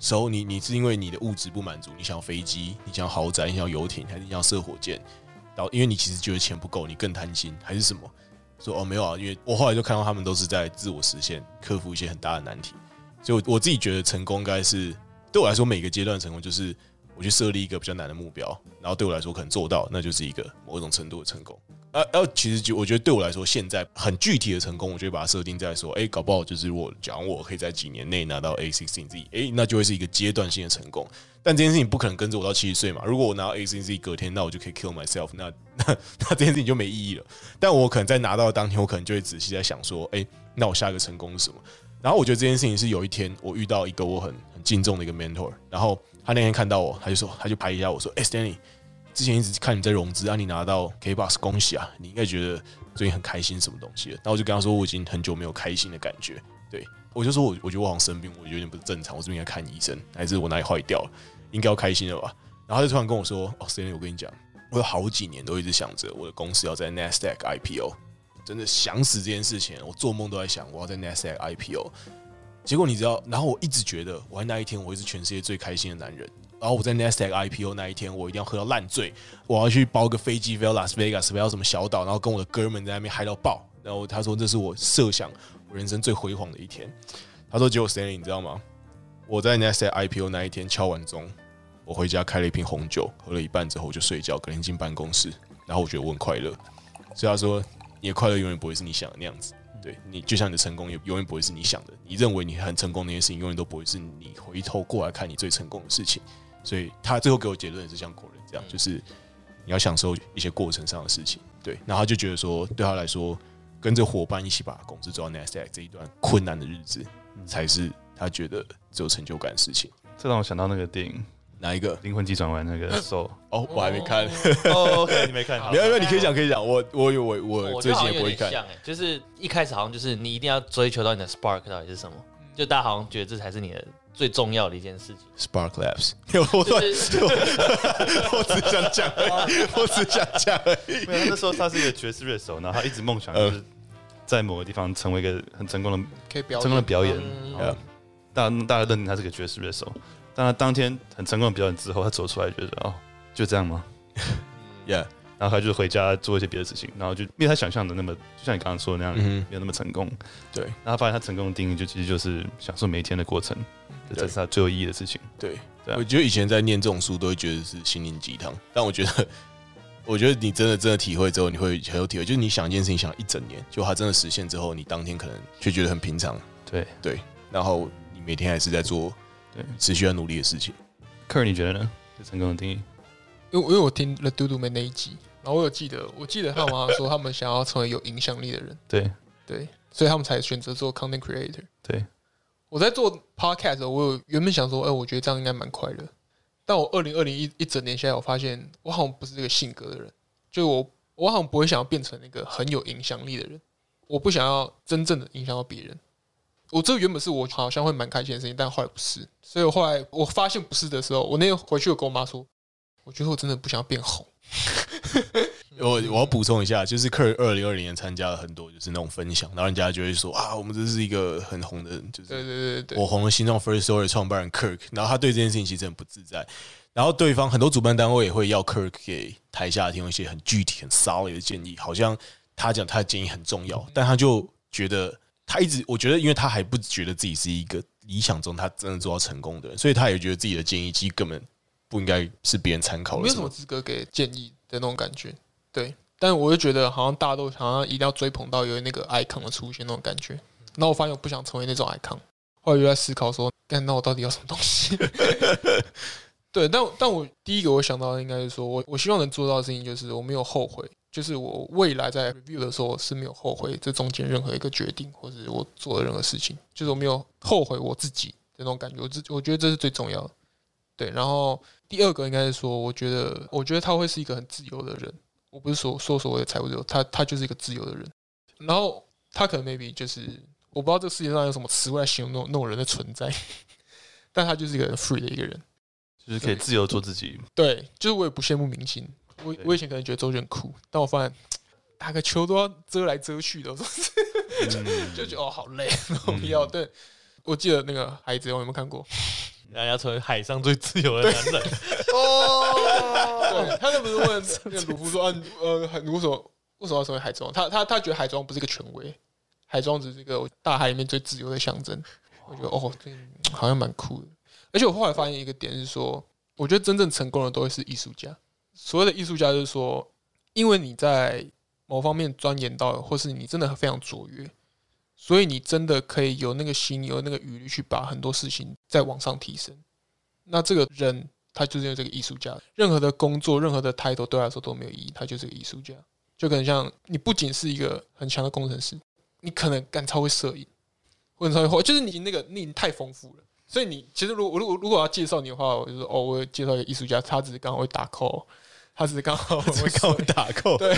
时候你你是因为你的物质不满足，你想要飞机，你想要豪宅，你想要游艇，还是你想要射火箭？然后因为你其实觉得钱不够，你更贪心，还是什么？说哦没有啊，因为我后来就看到他们都是在自我实现，克服一些很大的难题。所以我自己觉得成功应该是对我来说，每个阶段成功就是我去设立一个比较难的目标，然后对我来说可能做到，那就是一个某种程度的成功。呃呃，其实就我觉得对我来说，现在很具体的成功，我就会把它设定在说，哎，搞不好就是我讲我可以在几年内拿到 A C C Z，哎，那就会是一个阶段性的成功。但这件事情不可能跟着我到七十岁嘛。如果我拿到 A C C Z，隔天，那我就可以 kill myself，那那那这件事情就没意义了。但我可能在拿到当天，我可能就会仔细在想说，哎，那我下一个成功是什么？然后我觉得这件事情是有一天我遇到一个我很很敬重的一个 mentor，然后他那天看到我，他就说，他就拍一下我说，哎，Stanley。之前一直看你在融资，啊，你拿到 KBox，恭喜啊！你应该觉得最近很开心，什么东西了？然后我就跟他说，我已经很久没有开心的感觉。对，我就说我我觉得我好像生病，我有点不是正常，我是不是应该看医生，还是我哪里坏掉了？应该要开心了吧？然后他就突然跟我说：“哦，Stanley，我跟你讲，我有好几年都一直想着我的公司要在 Nasdaq IPO，真的想死这件事情，我做梦都在想我要在 Nasdaq IPO。结果你知道，然后我一直觉得我在那一天我会是全世界最开心的男人。”然后我在 Nasdaq IPO 那一天，我一定要喝到烂醉，我要去包个飞机飞到 Las Vegas，飞到什么小岛，然后跟我的哥们在那边嗨到爆。然后他说这是我设想我人生最辉煌的一天。他说结果 Stanley 你知道吗？我在 Nasdaq IPO 那一天敲完钟，我回家开了一瓶红酒，喝了一半之后我就睡觉，隔天进办公室，然后我觉得我很快乐。所以他说你的快乐永远不会是你想的那样子，对你就像你的成功也永远不会是你想的，你认为你很成功那些事情永远都不会是你回头过来看你最成功的事情。所以他最后给我结论也是像国人这样，就是你要享受一些过程上的事情，对。然后他就觉得说，对他来说，跟着伙伴一起把公司做到 Nasdaq 这一段困难的日子，才是他觉得最有成就感的事情。这让我想到那个电影，哪一个？灵魂急转弯那个 Soul。哦，我还没看。哦，OK，你没看？没有，没有，你可以讲，可以讲。我，我有，我，我最近也不会看。就是一开始好像就是你一定要追求到你的 Spark 到底是什么，就大家好像觉得这才是你的。最重要的一件事情，Spark Labs。我 我只想讲，我只想讲而已。没有，那时候他是一个爵士乐手，然后他一直梦想就是在某个地方成为一个很成功的、可以表成功的表演。大大家认定他是个爵士乐手，但他当天很成功的表演之后，他走出来觉得哦，就这样吗？Yeah。然后他就回家做一些别的事情，然后就没有他想象的那么，就像你刚刚说的那样，没有那么成功。对。然后他发现他成功的定义就其实就是享受每一天的过程。这是他最有意义的事情。对，我觉得以前在念这种书都会觉得是心灵鸡汤，但我觉得，我觉得你真的真的体会之后，你会很有体会。就是你想一件事情想一整年，就它真的实现之后，你当天可能却觉得很平常。对对，然后你每天还是在做对持续要努力的事情。Kurt，你觉得呢？成功的定义？因为因为我听了嘟嘟们那一集，然后我有记得，我记得他们好像说他们想要成为有影响力的人。对对，所以他们才选择做 content creator。对。我在做 podcast，我有原本想说，哎、欸，我觉得这样应该蛮快乐。但我二零二零一一整年下来，我发现我好像不是这个性格的人，就我我好像不会想要变成那个很有影响力的人。我不想要真正的影响到别人。我这原本是我好像会蛮开心的事情，但后来不是。所以我后来我发现不是的时候，我那天回去我跟我妈说，我觉得我真的不想要变红。我我要补充一下，就是 Kurt 二零二零年参加了很多就是那种分享，然后人家就会说啊，我们这是一个很红的，就是对对对，我红的心脏 Firstory 创办人 Kirk，然后他对这件事情其实很不自在，然后对方很多主办单位也会要 Kirk 给台下听一些很具体、很 solid 的建议，好像他讲他的建议很重要，但他就觉得他一直，我觉得因为他还不觉得自己是一个理想中他真的做到成功的人，所以他也觉得自己的建议其实根本不应该是别人参考的，没有什么资格给建议的那种感觉。对，但我就觉得好像大家都好像一定要追捧到有那个 icon 的出现那种感觉。那我发现我不想成为那种 icon，后来就在思考说，干，那我到底要什么东西？对，但但我第一个我想到的应该是说我我希望能做到的事情就是我没有后悔，就是我未来在 review 的时候是没有后悔这中间任何一个决定，或是我做的任何事情，就是我没有后悔我自己的那种感觉。我自我觉得这是最重要的。对，然后第二个应该是说，我觉得我觉得他会是一个很自由的人。我不是说说所谓的财务自由，他他就是一个自由的人，然后他可能 maybe 就是我不知道这个世界上有什么词汇来形容那种那种人的存在，但他就是一个很 free 的一个人，就是可以自由做自己。对，就是我也不羡慕明星，我我以前可能觉得周杰伦酷，但我发现打个球都要遮来遮去的，我说 就觉得哦好累，不要。对，我记得那个孩子，我有没有看过？人家成为海上最自由的男人。哦，对，他那不是问那个鲁夫说啊，呃，为什么为什么要成为海贼王？他他他觉得海贼王不是一个权威，海贼王只是一个大海里面最自由的象征。我觉得哦，这好像蛮酷的。而且我后来发现一个点是说，我觉得真正成功的都会是艺术家。所谓的艺术家就是说，因为你在某方面钻研到，或是你真的非常卓越，所以你真的可以有那个心，有那个余力去把很多事情再往上提升。那这个人他就是这个艺术家。任何的工作，任何的 title 对他来说都没有意义，他就是个艺术家。就可能像你不仅是一个很强的工程师，你可能干超会摄影，或者超会画，就是你那个你太丰富了。所以你其实如果如果如果要介绍你的话，我就说哦，我介绍一个艺术家，他只是刚好会打 call，他只是刚好会刚会打 call，对，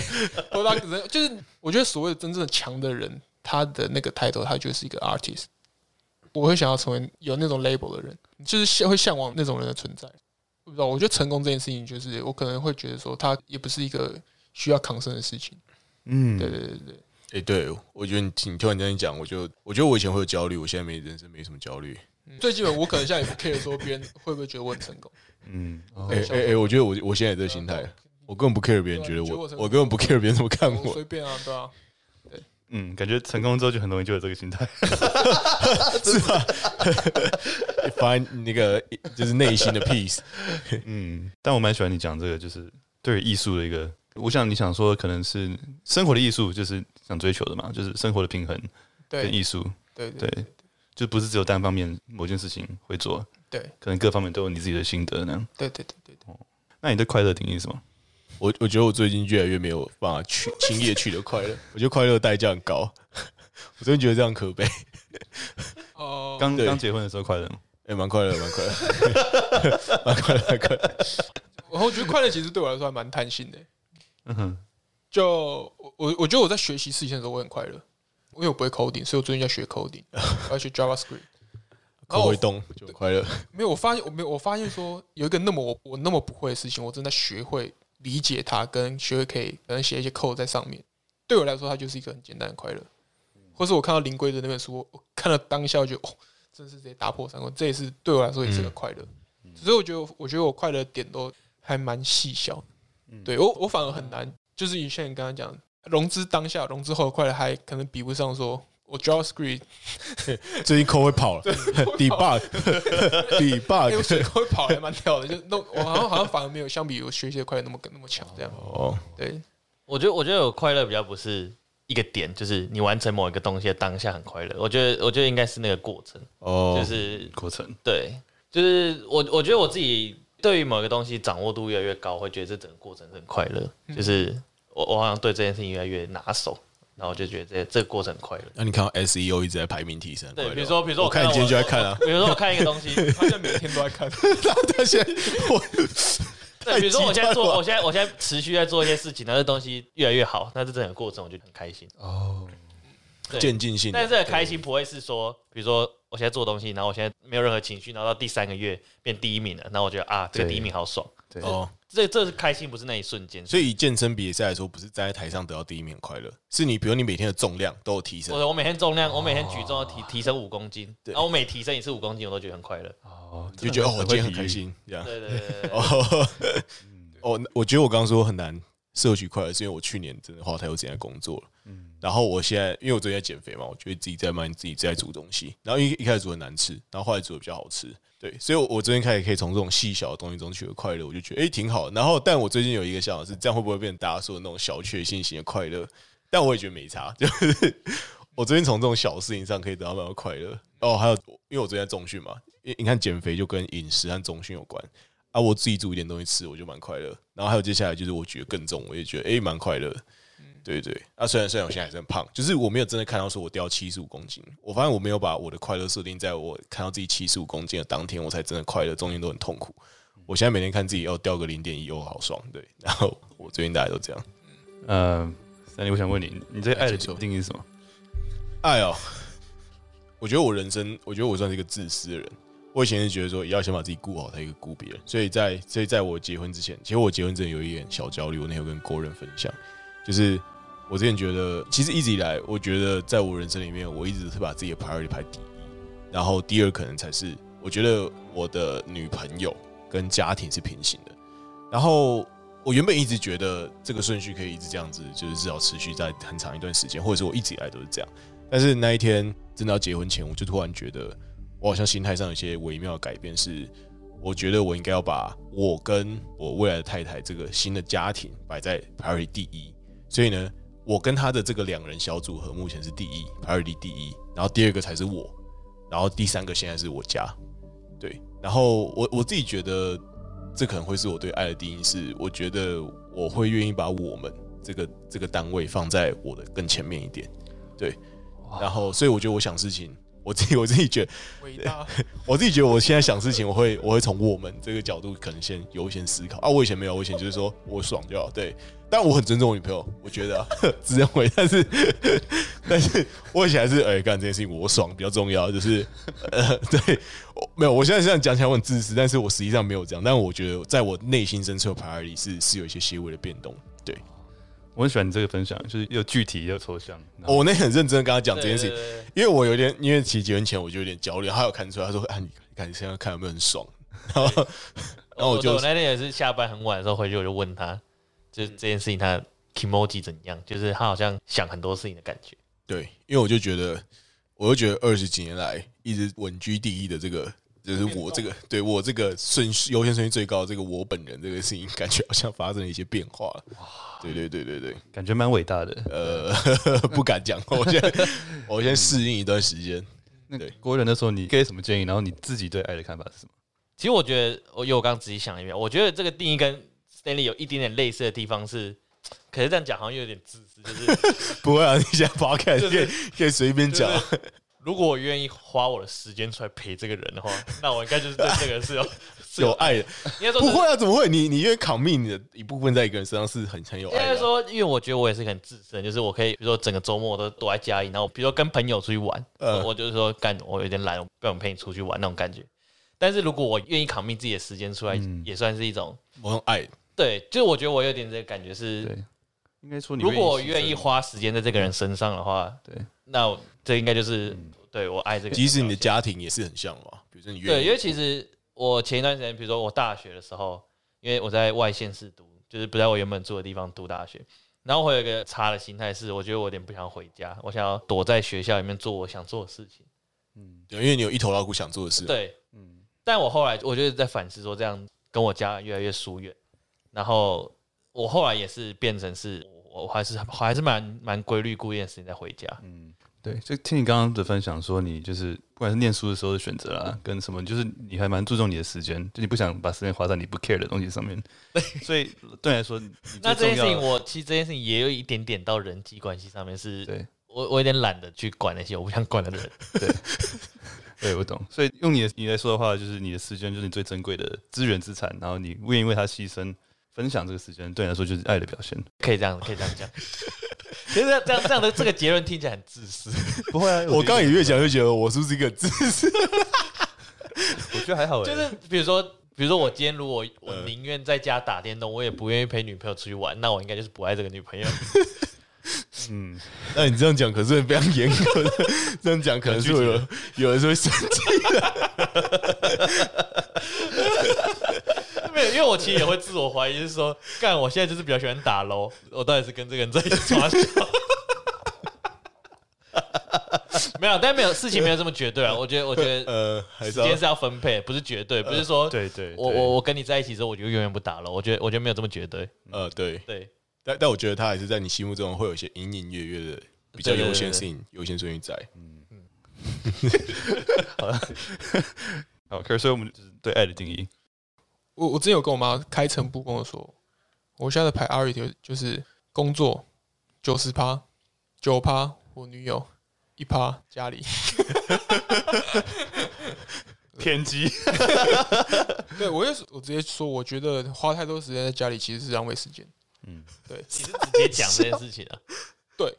或者他可能就是我觉得所谓的真正的强的人，他的那个 title 他就是一个 artist。我会想要成为有那种 label 的人，就是会向往那种人的存在。不知道，我觉得成功这件事情，就是我可能会觉得说，他也不是一个需要抗生的事情。嗯，对对对对。哎，对，我觉得你你突然这样讲，我就我觉得我以前会有焦虑，我现在没人生没什么焦虑。最基本，我可能现在也不 care 说别人会不会觉得我很成功。嗯，哎哎哎，我觉得我我现在这个心态，我根本不 care 别人觉得我，我根本不 care 别人怎么看我。随便啊，对啊，对，嗯，感觉成功之后就很容易就有这个心态，是吧？Find 那个就是内心的 peace。嗯，但我蛮喜欢你讲这个，就是对于艺术的一个，我想你想说可能是生活的艺术，就是想追求的嘛，就是生活的平衡跟艺术，对对。就不是只有单方面某件事情会做，对，可能各方面都有你自己的心得那样。对对对对对。那你对快乐定义是什么？我我觉得我最近越来越没有办法去 轻易取得快乐，我觉得快乐代价很高，我真的觉得这样可悲。哦，刚刚结婚的时候快乐吗？哎，蛮快乐，蛮快乐，蛮快乐，蛮快乐。然后我觉得快乐其实对我来说还蛮贪心的。嗯哼，就我我觉得我在学习事情的时候我很快乐。因为我不会 coding，所以我最近在学 coding，我要学 JavaScript。口会动就快乐。没有，我发现我没有，我发现说有一个那么我我那么不会的事情，我正在学会理解它，跟学会可以可能写一些 code 在上面。对我来说，它就是一个很简单的快乐。或是我看到林规的那本书，我看了当下就哦，真是直接打破三观，这也是对我来说也是个快乐。所以我觉得，我觉得我快乐点都还蛮细小。对我，我反而很难，就是以前你刚刚讲。融资当下，融资后的快乐还可能比不上说，我 JavaScript 最近 code 会跑了，debug，debug，会跑还蛮屌的，就弄我好像好像反而没有相比我学习的快乐那么那么强这样。哦，对，我觉得我觉得有快乐比较不是一个点，就是你完成某一个东西的当下很快乐。我觉得我觉得应该是那个过程，哦，就是过程。对，就是我我觉得我自己对于某一个东西掌握度越来越高，会觉得这整个过程很快乐，就是。我我好像对这件事情越来越拿手，然后我就觉得这这个过程很快乐。那你看到 SEO 一直在排名提升，对，比如说比如说我看你今天就在看啊，比如说我看一个东西，他现在每天都在看，他现在 我，对，比如说我现在做，我现在我现在持续在做一些事情，那这东西越来越好，那这整个过程我就很开心。哦，渐进性。但是这个开心不会是说，比如说我现在做东西，然后我现在没有任何情绪，然后到第三个月变第一名了，然后我觉得啊，这个第一名好爽，对哦。这这是开心，不是那一瞬间。所以以健身比赛来说，不是站在台上得到第一名快乐，是你比如你每天的重量都有提升。我我每天重量，我每天举重要提提升五公斤，然后我每提升一次五公斤，我都觉得很快乐。哦，就觉得我今天很开心，这样。对对对。哦，哦，我觉得我刚刚说很难摄取快乐，是因为我去年真的花太多时间在工作了。然后我现在，因为我最近在减肥嘛，我觉得自己在慢自己在煮东西，然后一一开始煮很难吃，然后后来煮的比较好吃。对，所以，我我最近开始可以从这种细小的东西中取得快乐，我就觉得诶挺好。然后，但我最近有一个想法是，这样会不会变成大家说的那种小确幸型的快乐？但我也觉得没差，就是我最近从这种小事情上可以得到蛮多快乐。哦，还有，因为我最近在中训嘛，因你看减肥就跟饮食和中训有关啊。我自己煮一点东西吃，我就蛮快乐。然后还有接下来就是我举得更重，我也觉得诶蛮快乐。对对，啊，虽然虽然我现在还是很胖，就是我没有真的看到说我掉七十五公斤。我发现我没有把我的快乐设定在我看到自己七十五公斤的当天，我才真的快乐，中间都很痛苦。我现在每天看自己要掉个零点一，哦，好爽。对，然后我最近大家都这样。嗯，三弟，我想问你，你对爱的定义是什么？爱哦，我觉得我人生，我觉得我算是一个自私的人。我以前是觉得说，也要先把自己顾好，才一个顾别人。所以在所以在我结婚之前，其实我结婚之前有一点小焦虑，我那天有跟国人分享，就是。我之前觉得，其实一直以来，我觉得在我人生里面，我一直是把自己的 priority 排第一，然后第二可能才是我觉得我的女朋友跟家庭是平行的。然后我原本一直觉得这个顺序可以一直这样子，就是至少持续在很长一段时间，或者是我一直以来都是这样。但是那一天真的要结婚前，我就突然觉得，我好像心态上有些微妙的改变，是我觉得我应该要把我跟我未来的太太这个新的家庭摆在 priority 第一。所以呢，我跟他的这个两人小组合目前是第一排位第第一，然后第二个才是我，然后第三个现在是我家，对。然后我我自己觉得，这可能会是我对爱的定义，是我觉得我会愿意把我们这个这个单位放在我的更前面一点，对。然后，所以我觉得我想事情，我自己我自己觉得伟大。我自己觉得我现在想事情，我会我会从我们这个角度可能先优先思考啊。我以前没有，我以前就是说我爽就好。对，但我很尊重我女朋友，我觉得、啊、自认为，但是但是我以前还是哎干这件事情我爽比较重要，就是呃对，没有。我现在这样讲起来我很自私，但是我实际上没有这样。但我觉得在我内心深处的 priority 是是有一些细微的变动，对。我很喜欢你这个分享，就是又具体又抽象。我那很认真跟他讲这件事情，因为我有点，因为其实结婚前我就有点焦虑，他有看出来，他说：“哎，你看你现在看有没有很爽？”然后，然后我就我那天也是下班很晚的时候回去，我就问他，就是这件事情他 kimoji 怎样？就是他好像想很多事情的感觉。对，因为我就觉得，我就觉得二十几年来一直稳居第一的这个。就是我这个，对我这个顺序优先顺序最高的这个我本人这个事情，感觉好像发生了一些变化了。对对对对对，感觉蛮伟大的。呃，不敢讲，我先我先适应一段时间。对，国人的时候，你给什么建议？然后你自己对爱的看法是什么？其实我觉得，我有我刚刚仔细想一遍，我觉得这个定义跟 Stanley 有一点点类似的地方是，可是这样讲好像又有点自私，就是 不会啊，你现在扒开可以可以随便讲。如果我愿意花我的时间出来陪这个人的话，那我应该就是对这个人是有 是有爱的。应该说不会啊，怎么会？你你愿意 commit 你的一部分在一个人身上是很很有爱的。应该说，因为我觉得我也是很自私，就是我可以，比如说整个周末我都躲在家里，然后比如说跟朋友出去玩，呃，我就是说干，我有点懒，不想陪你出去玩那种感觉。但是如果我愿意 commit 自己的时间出来，也算是一种某种爱。对，就是我觉得我有点这个感觉是，应该说，如果我愿意花时间在这个人身上的话，对，那这应该就是。对，我爱这个，即使你的家庭也是很像嘛。比如说你对，因为其实我前一段时间，比如说我大学的时候，因为我在外县市读，就是不在我原本住的地方读大学，然后我有一个差的心态是，我觉得我有点不想回家，我想要躲在学校里面做我想做的事情。嗯，对，因为你有一头老骨想做的事。对，嗯。但我后来我觉得在反思说，这样跟我家越来越疏远，然后我后来也是变成是，我还是还是蛮蛮规律固定的时间再回家。嗯。对，就听你刚刚的分享，说你就是不管是念书的时候的选择啦，跟什么，就是你还蛮注重你的时间，就你不想把时间花在你不 care 的东西上面。对，所以对你来说，那这件事情我其实这件事情也有一点点到人际关系上面，是对我我有点懒得去管那些我不想管的人。对，对我懂。所以用你的你来说的话，就是你的时间就是你最珍贵的资源资产，然后你愿意为它牺牲，分享这个时间，对你来说就是爱的表现。可以这样，可以这样讲。其实这样这样的这个结论听起来很自私，不会啊！我刚刚也越讲越觉得我是不是一个自私？我觉得还好，就是比如说，比如说我今天如果我宁愿在家打电动，我也不愿意陪女朋友出去玩，那我应该就是不爱这个女朋友。嗯，那你这样讲可是非常严格的，这样讲可能是有有人是会生气的。因为我其实也会自我怀疑，就是说，干，我现在就是比较喜欢打楼，我到底是跟这个人在一起耍笑？没有，但没有事情没有这么绝对啊。我觉得，我觉得，呃，时间是要分配，不是绝对，不是说，对对，我我我跟你在一起之后，我就永远不打楼。我觉得，我觉得没有这么绝对。呃，对对，但但我觉得他还是在你心目中会有一些隐隐约约的比较优先性、优先顺序在。嗯嗯。好了，好，可是所以我们就是对爱的定义。我我之前有跟我妈开诚布公的说，我现在的 priority 就是工作九十趴，九趴我女友，一趴家里。偏激。对，我也是，我直接说，我觉得花太多时间在家里其实是浪费时间。嗯，对，你是直接讲这件事情啊？对，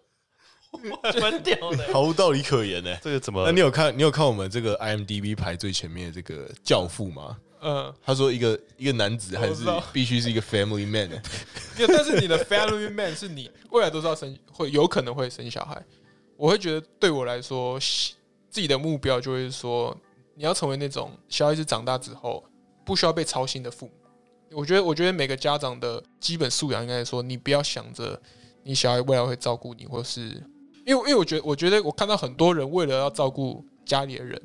关掉的，毫无道理可言呢。这个怎么？那你有看你有看我们这个 IMDB 排最前面的这个教父吗？嗯，他说一个一个男子还是必须是一个 family man，但是你的 family man 是你未来都是要生，会有可能会生小孩。我会觉得对我来说，自己的目标就会是说，你要成为那种小孩子长大之后不需要被操心的父母。我觉得，我觉得每个家长的基本素养应该说，你不要想着你小孩未来会照顾你，或是因为，因为我觉得，我觉得我看到很多人为了要照顾家里的人，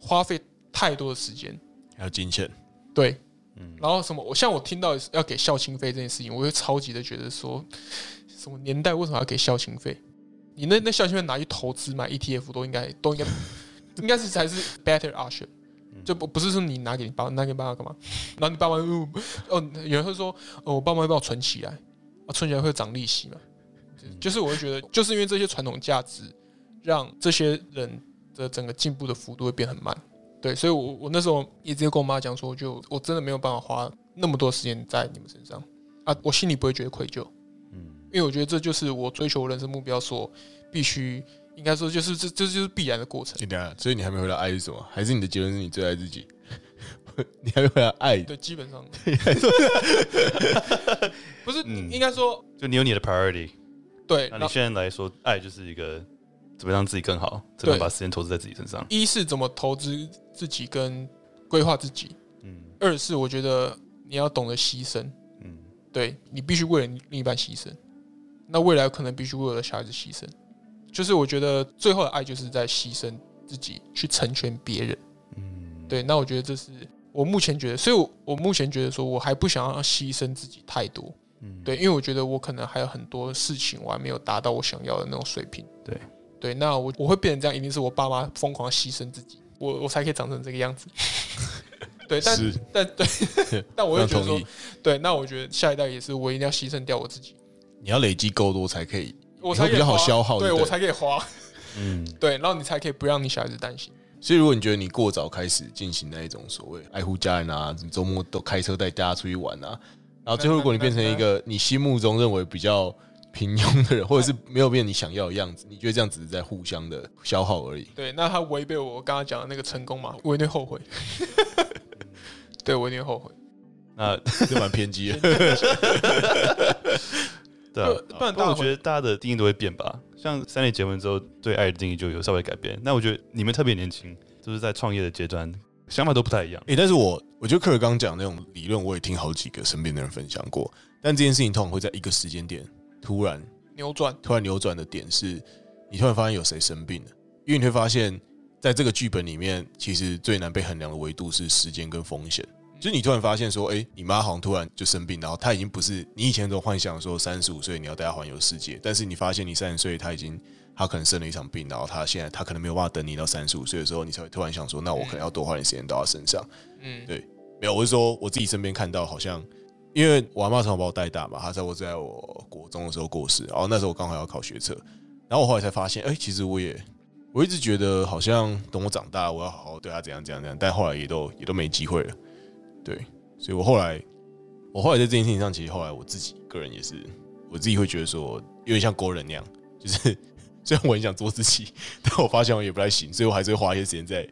花费太多的时间。还有金钱，对，嗯，然后什么？我像我听到要给孝亲费这件事情，我会超级的觉得说，什么年代为什么要给孝亲费？你那那孝亲费拿去投资买 ETF 都应该都应该 应该是才是 better option，就不不是说你拿给你爸拿给你爸爸干嘛？然后你爸爸哦，哦，有人会说哦，我爸妈会帮我存起来，啊，存起来会涨利息嘛？就是我会觉得，就是因为这些传统价值，让这些人的整个进步的幅度会变很慢。对，所以我，我我那时候也直接跟我妈讲说，就我真的没有办法花那么多时间在你们身上啊，我心里不会觉得愧疚，嗯，因为我觉得这就是我追求人生目标所必须应该说就是这这就是必然的过程。你等下，所以你还没回答爱是什么？还是你的结论是你最爱自己？你还没回答爱？对，基本上 不是，嗯、应该说就你有你的 priority，对，那你现在来说，爱就是一个。怎么让自己更好？怎么把时间投资在自己身上？一是怎么投资自己跟规划自己，嗯。二是我觉得你要懂得牺牲，嗯。对，你必须为了另一半牺牲，那未来可能必须为了小孩子牺牲。就是我觉得最后的爱就是在牺牲自己去成全别人，嗯。对，那我觉得这是我目前觉得，所以我我目前觉得说我还不想要牺牲自己太多，嗯。对，因为我觉得我可能还有很多事情我还没有达到我想要的那种水平，对。对，那我我会变成这样，一定是我爸妈疯狂牺牲自己，我我才可以长成这个样子。对，但是但对，但我又觉得说，对，那我觉得下一代也是，我一定要牺牲掉我自己。你要累积够多才可以，我才比较好消耗，对，对我才可以花。嗯，对，然后你才可以不让你小孩子担心。所以，如果你觉得你过早开始进行那一种所谓爱护家人啊，周末都开车带大家出去玩啊，然后最后如果你变成一个你心目中认为比较。平庸的人，或者是没有变你想要的样子，你觉得这样只是在互相的消耗而已？对，那他违背我刚刚讲的那个成功嘛？我有点后悔。对，我有点后悔。那 就蛮偏激的。对啊，不然我觉得大家的定义都会变吧。像三年结婚之后，对爱的定义就有稍微改变。那我觉得你们特别年轻，就是在创业的阶段，想法都不太一样。哎，但是我我觉得克尔刚刚讲那种理论，我也听好几个身边的人分享过。但这件事情通常会在一个时间点。突然扭转，突然扭转的点是，你突然发现有谁生病了，因为你会发现，在这个剧本里面，其实最难被衡量的维度是时间跟风险。就是你突然发现说，哎，你妈好像突然就生病，然后她已经不是你以前都幻想说三十五岁你要带她环游世界，但是你发现你三十岁，她已经她可能生了一场病，然后她现在她可能没有办法等你到三十五岁的时候，你才会突然想说，那我可能要多花点时间到她身上。嗯，对，没有，我是说我自己身边看到好像。因为我阿妈常常把我带大嘛，她在我在我国中的时候过世，然后那时候我刚好要考学测，然后我后来才发现，哎，其实我也我一直觉得好像等我长大，我要好好对她怎样怎样怎样，但后来也都也都没机会了，对，所以我后来我后来在这件事情上，其实后来我自己个人也是，我自己会觉得说，有点像国人那样，就是 虽然我很想做自己，但我发现我也不太行，所以我还是会花一些时间在。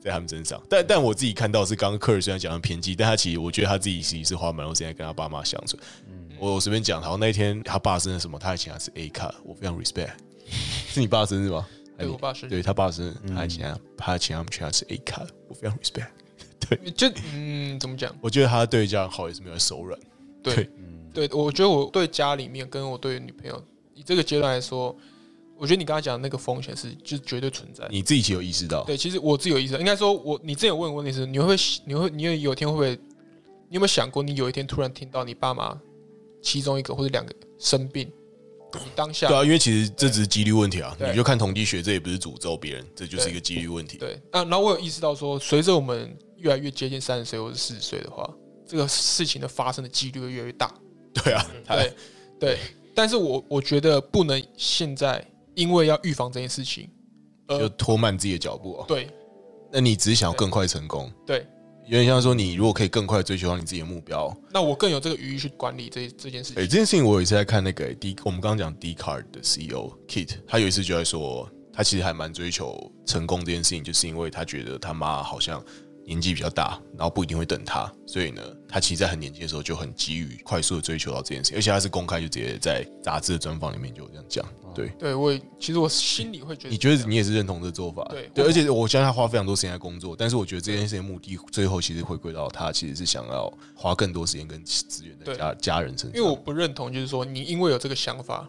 在他们身上，但但我自己看到是刚刚克尔虽然讲的偏激，但他其实我觉得他自己其实是花蛮多时间跟他爸妈相处。嗯、我随便讲，好像那一天他爸生日什么，他还请他吃 A 卡，我非常 respect。是你爸生日吗？对，我爸生日。对他爸生日，他还请他以前他们全是 A 卡，我非常 respect。对，就嗯，怎么讲？我觉得他对家人好也是没有手软。对，对，我觉得我对家里面跟我对女朋友，以这个阶段来说。我觉得你刚才讲的那个风险是，就是绝对存在。你自己其实有意识到？对，其实我自己有意识到。应该说，我你之前有问的问题是，你会你会你会有一天会不会？你有没有想过，你有一天突然听到你爸妈其中一个或者两个生病，你当下？对啊，因为其实这只是几率问题啊。你就看统计学，这也不是诅咒别人，这就是一个几率问题。对，啊，然后我有意识到说，随着我们越来越接近三十岁或者四十岁的话，这个事情的发生的几率会越来越大。对啊，对对。但是我我觉得不能现在。因为要预防这件事情，就拖慢自己的脚步哦。对，那你只是想要更快成功。对，有点像说，你如果可以更快追求到你自己的目标，那我更有这个余裕去管理这这件事情。哎，这件事情我有一次在看那个 D，我们刚刚讲 Dcard 的 CEO Kit，他有一次就在说，他其实还蛮追求成功这件事情，就是因为他觉得他妈好像年纪比较大，然后不一定会等他，所以呢，他其实在很年轻的时候就很急于快速的追求到这件事，而且他是公开就直接在杂志的专访里面就这样讲。对，对我其实我心里会觉得，你觉得你也是认同这个做法？对对，而且我相信他花非常多时间在工作，但是我觉得这件事情目的最后其实回归到他其实是想要花更多时间跟资源在家家人身上。因为我不认同，就是说你因为有这个想法，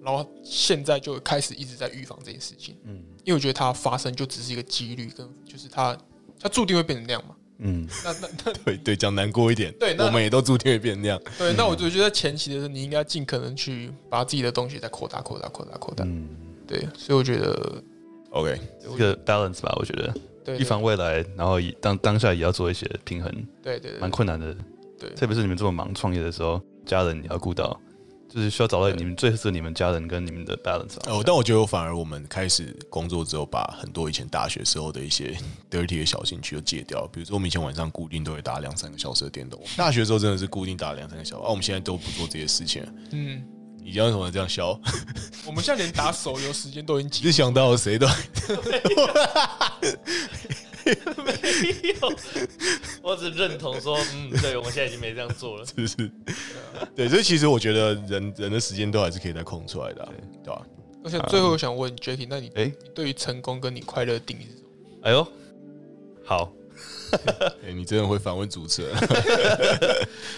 然后现在就开始一直在预防这件事情。嗯，因为我觉得它发生就只是一个几率，跟就是它它注定会变成那样嘛。嗯，那那那 对对，讲难过一点，对，我们也都注定会变那样。对，那我就觉得前期的时候，你应该尽可能去把自己的东西再扩大、扩大、扩大、扩大。嗯，对，所以我觉得，OK，这个 balance 吧，我觉得，对，预防未来，然后以当当下也要做一些平衡。对对，蛮困难的。对，特别是你们这么忙创业的时候，家人也要顾到。就是需要找到你们最适合你们家人跟你们的 balance。哦，但我觉得我反而我们开始工作之后，把很多以前大学时候的一些 dirty 的小兴趣都戒掉。比如说，我们以前晚上固定都会打两三个小时的电动。大学时候真的是固定打两三个小时，啊，我们现在都不做这些事情。嗯，你为什么这样笑？我们现在连打手游时间都已经，只 想到谁都。没有，我只认同说，嗯，对，我们现在已经没这样做了，是不是？对，所以其实我觉得人人的时间都还是可以再空出来的，对吧？而且最后我想问 Jacky，那你，哎，你对于成功跟你快乐的定义是什么？哎呦，好，哎，你真的会反问主持人？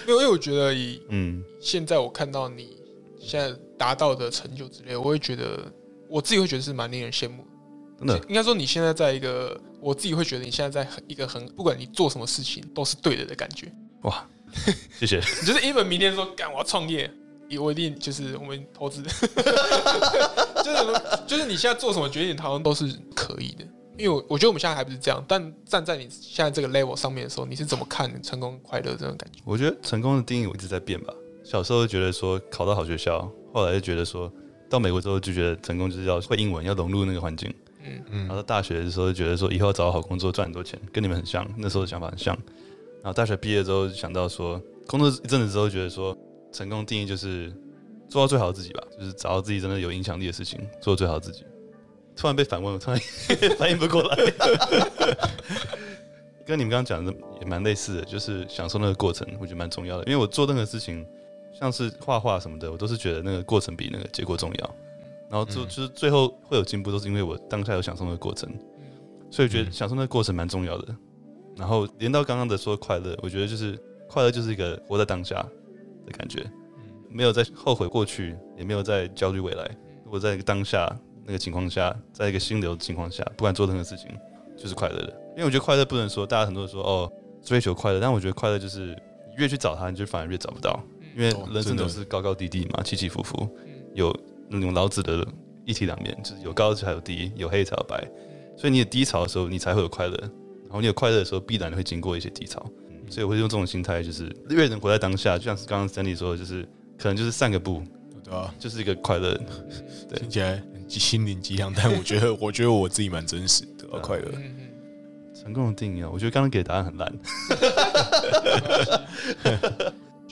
因为因为我觉得以嗯，现在我看到你现在达到的成就之类，我会觉得我自己会觉得是蛮令人羡慕。真的，应该说你现在在一个，我自己会觉得你现在在一个很，不管你做什么事情都是对的的感觉。哇，谢谢。你就是 even 明天说干我要创业，我一定就是我们投资，就是就是你现在做什么决定，好像都是可以的。因为我我觉得我们现在还不是这样，但站在你现在这个 level 上面的时候，你是怎么看成功快乐这种感觉？我觉得成功的定义我一直在变吧。小时候觉得说考到好学校，后来就觉得说到美国之后就觉得成功就是要会英文，要融入那个环境。嗯，然后到大学的时候就觉得说以后找到好工作赚很多钱，跟你们很像，那时候的想法很像。然后大学毕业之后想到说，工作一阵子之后觉得说，成功定义就是做到最好的自己吧，就是找到自己真的有影响力的事情，做最好的自己。突然被反问，我突然反应不过来。跟你们刚刚讲的也蛮类似的，就是享受那个过程，我觉得蛮重要的。因为我做任何事情，像是画画什么的，我都是觉得那个过程比那个结果重要。然后就就是最后会有进步，都是因为我当下有享受那个过程，所以觉得享受那个过程蛮重要的。然后连到刚刚的说快乐，我觉得就是快乐就是一个活在当下的感觉，没有在后悔过去，也没有在焦虑未来。如果在一个当下那个情况下，在一个心流的情况下，不管做任何事情，就是快乐的。因为我觉得快乐不能说大家很多人说哦追求快乐，但我觉得快乐就是越去找它，你就反而越找不到，因为人生总是高高低低嘛，起起伏伏，有。那种老子的一体两面，就是有高才有低，有黑才有白。所以你有低潮的时候，你才会有快乐；然后你有快乐的时候，必然会经过一些低潮。所以我会用这种心态，就是越能活在当下，就像是刚刚 Stanley 说的，就是可能就是散个步，对吧？就是一个快乐。对，听起来很心灵鸡汤，但 我觉得，我觉得我自己蛮真实的，快乐。成功的定义啊，我觉得刚刚给的答案很烂。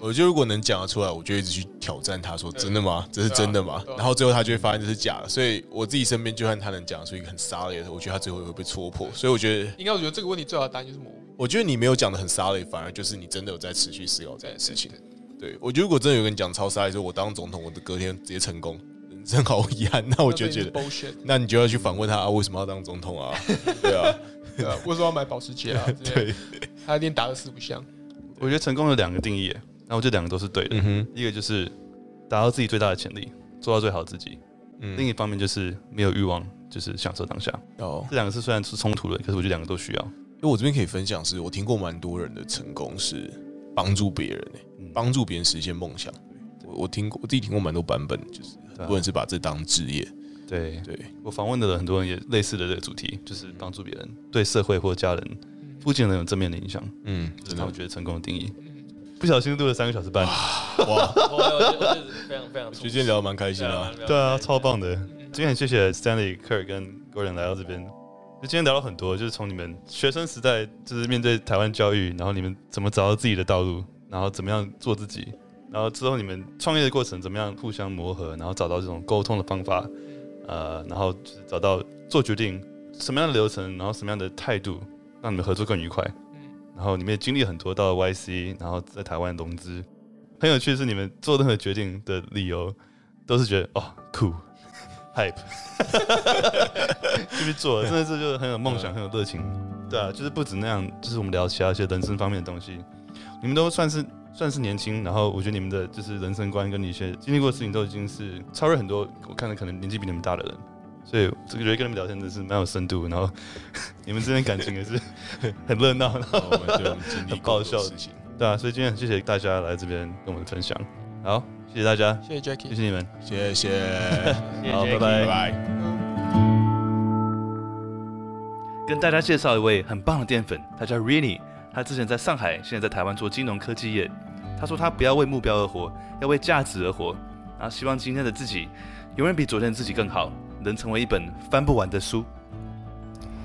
我觉得如果能讲得出来，我就一直去挑战他，说真的吗？这是真的吗？然后最后他就会发现这是假的。所以我自己身边，就算他能讲出一个很 solid 的，我觉得他最后也会被戳破。所以我觉得，应该我觉得这个问题最好的答案就是模糊。我觉得你没有讲的很 solid，反而就是你真的有在持续思考这件事情。对，我觉得如果真的有人讲超 solid，说我当总统，我的隔天直接成功，人生毫无遗憾，那我就觉得，那你就要去反问他啊，为什么要当总统啊？对啊，对啊，为什么要买保时捷啊？对，他一定打的四不像。我觉得成功有两个定义。那我这两个都是对的，嗯、哼一个就是达到自己最大的潜力，做到最好自己；嗯、另一方面就是没有欲望，就是享受当下。哦，这两个是虽然是冲突的，可是我觉得两个都需要。因为我这边可以分享是，是我听过蛮多人的成功是帮助别人，帮助别人实现梦想。我我听过，我自己听过蛮多版本，就是很多人是把这当职业。对对，我访问的很多人也类似的这个主题，就是帮助别人，对社会或家人、附近人有正面的影响。嗯，这是他们觉得成功的定义。不小心录了三个小时半，哇！非常非常，今天聊得蛮开心啊，对啊，超棒的。今天很谢谢 Stanley、Kurt 跟 Gordon 来到这边，就今天聊了很多，就是从你们学生时代，就是面对台湾教育，然后你们怎么找到自己的道路，然后怎么样做自己，然后之后你们创业的过程怎么样互相磨合，然后找到这种沟通的方法，呃，然后找到做决定什么样的流程，然后什么样的态度，让你们合作更愉快。然后你们也经历很多，到了 YC，然后在台湾融资。很有趣的是，你们做任何决定的理由都是觉得哦酷，hype，就 去做，真的是就是很有梦想，很有热情。对啊，就是不止那样，就是我们聊其他一些人生方面的东西，你们都算是算是年轻，然后我觉得你们的就是人生观跟你一些经历过的事情都已经是超越很多我看的可能年纪比你们大的人，所以这个觉得跟你们聊天真是蛮有深度，然后 你们之间感情也是 很热闹，然后很爆笑的事情，对啊，所以今天谢谢大家来这边跟我们分享，好，谢谢大家，谢谢 Jackie，谢谢你们，谢谢，好，拜拜，拜拜。跟大家介绍一位很棒的淀粉，他叫 Rini，他之前在上海，现在在台湾做金融科技业。他说他不要为目标而活，要为价值而活。然后希望今天的自己永远比昨天的自己更好，能成为一本翻不完的书。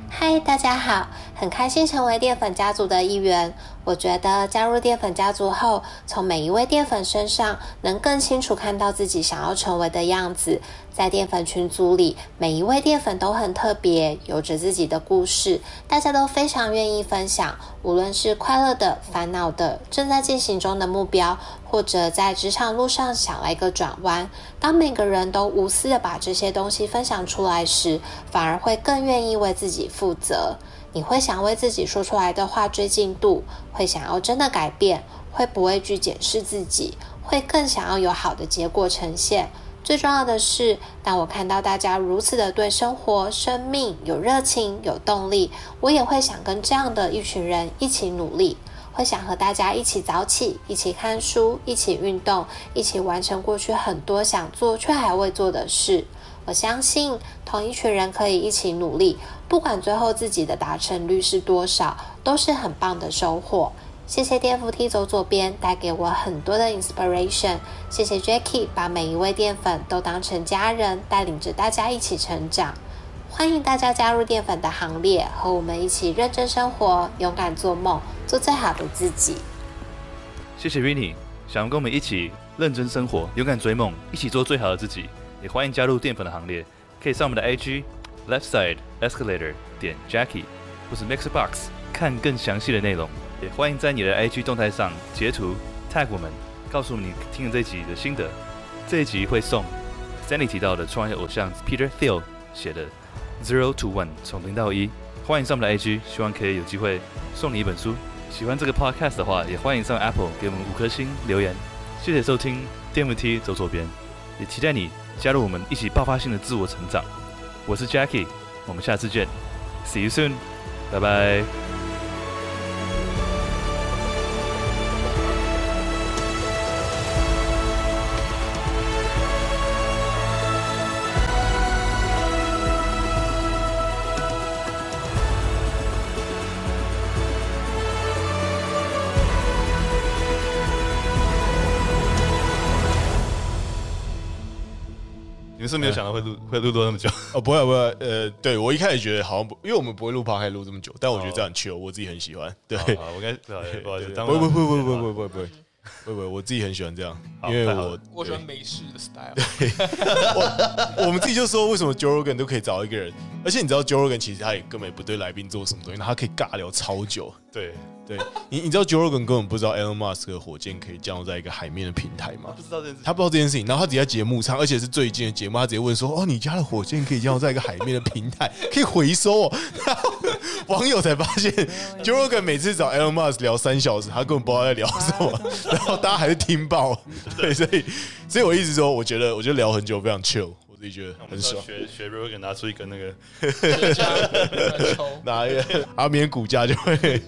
嗨，大家好，很开心成为淀粉家族的一员。我觉得加入淀粉家族后，从每一位淀粉身上，能更清楚看到自己想要成为的样子。在淀粉群组里，每一位淀粉都很特别，有着自己的故事，大家都非常愿意分享。无论是快乐的、烦恼的、正在进行中的目标，或者在职场路上想来个转弯，当每个人都无私的把这些东西分享出来时，反而会更愿意为自己负责。你会想为自己说出来的话追进度，会想要真的改变，会不畏惧检视自己，会更想要有好的结果呈现。最重要的是，当我看到大家如此的对生活、生命有热情、有动力，我也会想跟这样的一群人一起努力，会想和大家一起早起、一起看书、一起运动、一起完成过去很多想做却还未做的事。我相信，同一群人可以一起努力，不管最后自己的达成率是多少，都是很棒的收获。谢谢电扶梯走左边带给我很多的 inspiration。谢谢 Jackie 把每一位淀粉都当成家人，带领着大家一起成长。欢迎大家加入淀粉的行列，和我们一起认真生活，勇敢做梦，做最好的自己。谢谢 Rini，想要跟我们一起认真生活，勇敢追梦，一起做最好的自己，也欢迎加入淀粉的行列。可以上我们的 IG left side escalator 点 Jackie，或是 Mixbox 看更详细的内容。也欢迎在你的 IG 动态上截图 tag 我们，告诉我们你听了这一集的心得。这一集会送 Stanley 提到的创业偶像 Peter Thiel 写的 Zero to One 从零到一。欢迎上我们的 IG，希望可以有机会送你一本书。喜欢这个 Podcast 的话，也欢迎上 Apple 给我们五颗星留言。谢谢收听电扶梯走左边，也期待你加入我们一起爆发性的自我成长。我是 Jackie，我们下次见，See you soon，拜拜。你是没有想到会录会录多那么久 哦，不会不会，呃，对我一开始觉得好像不，因为我们不会录 Podcast 录这么久，但我觉得这样很 chill，我自己很喜欢。对，我该不好意思，不不不不不不不不不不不，我自己很喜欢这样，因为我我喜欢美式的 style。对，我我们自己就说为什么 Joe Rogan 都可以找一个人，而且你知道 Joe Rogan 其实他也根本不对来宾做什么东西，他可以尬聊超久。对。对你，你知道 Joe Rogan 根本不知道 Elon Musk 的火箭可以降落在一个海面的平台吗？他不知道这件事，他不知道这件事情。然后他直接在节目上，而且是最近的节目，他直接问说：“哦，你家的火箭可以降落在一个海面的平台，可以回收哦。”然后网友才发现，Joe Rogan 每次找 Elon Musk 聊三小时，他根本不知道在聊什么，然后大家还是听爆。对，所以，所以我一直说，我觉得，我觉得聊很久非常 chill。就觉得很爽。学学瑞克拿出一根那个，拿一个阿绵骨架就会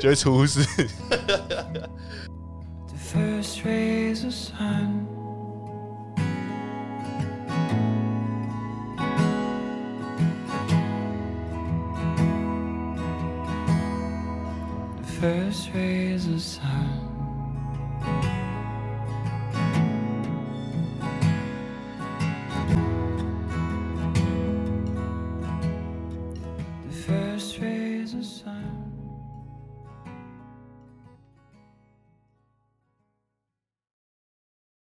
就会出事。The first rays of sun. First rays of sun.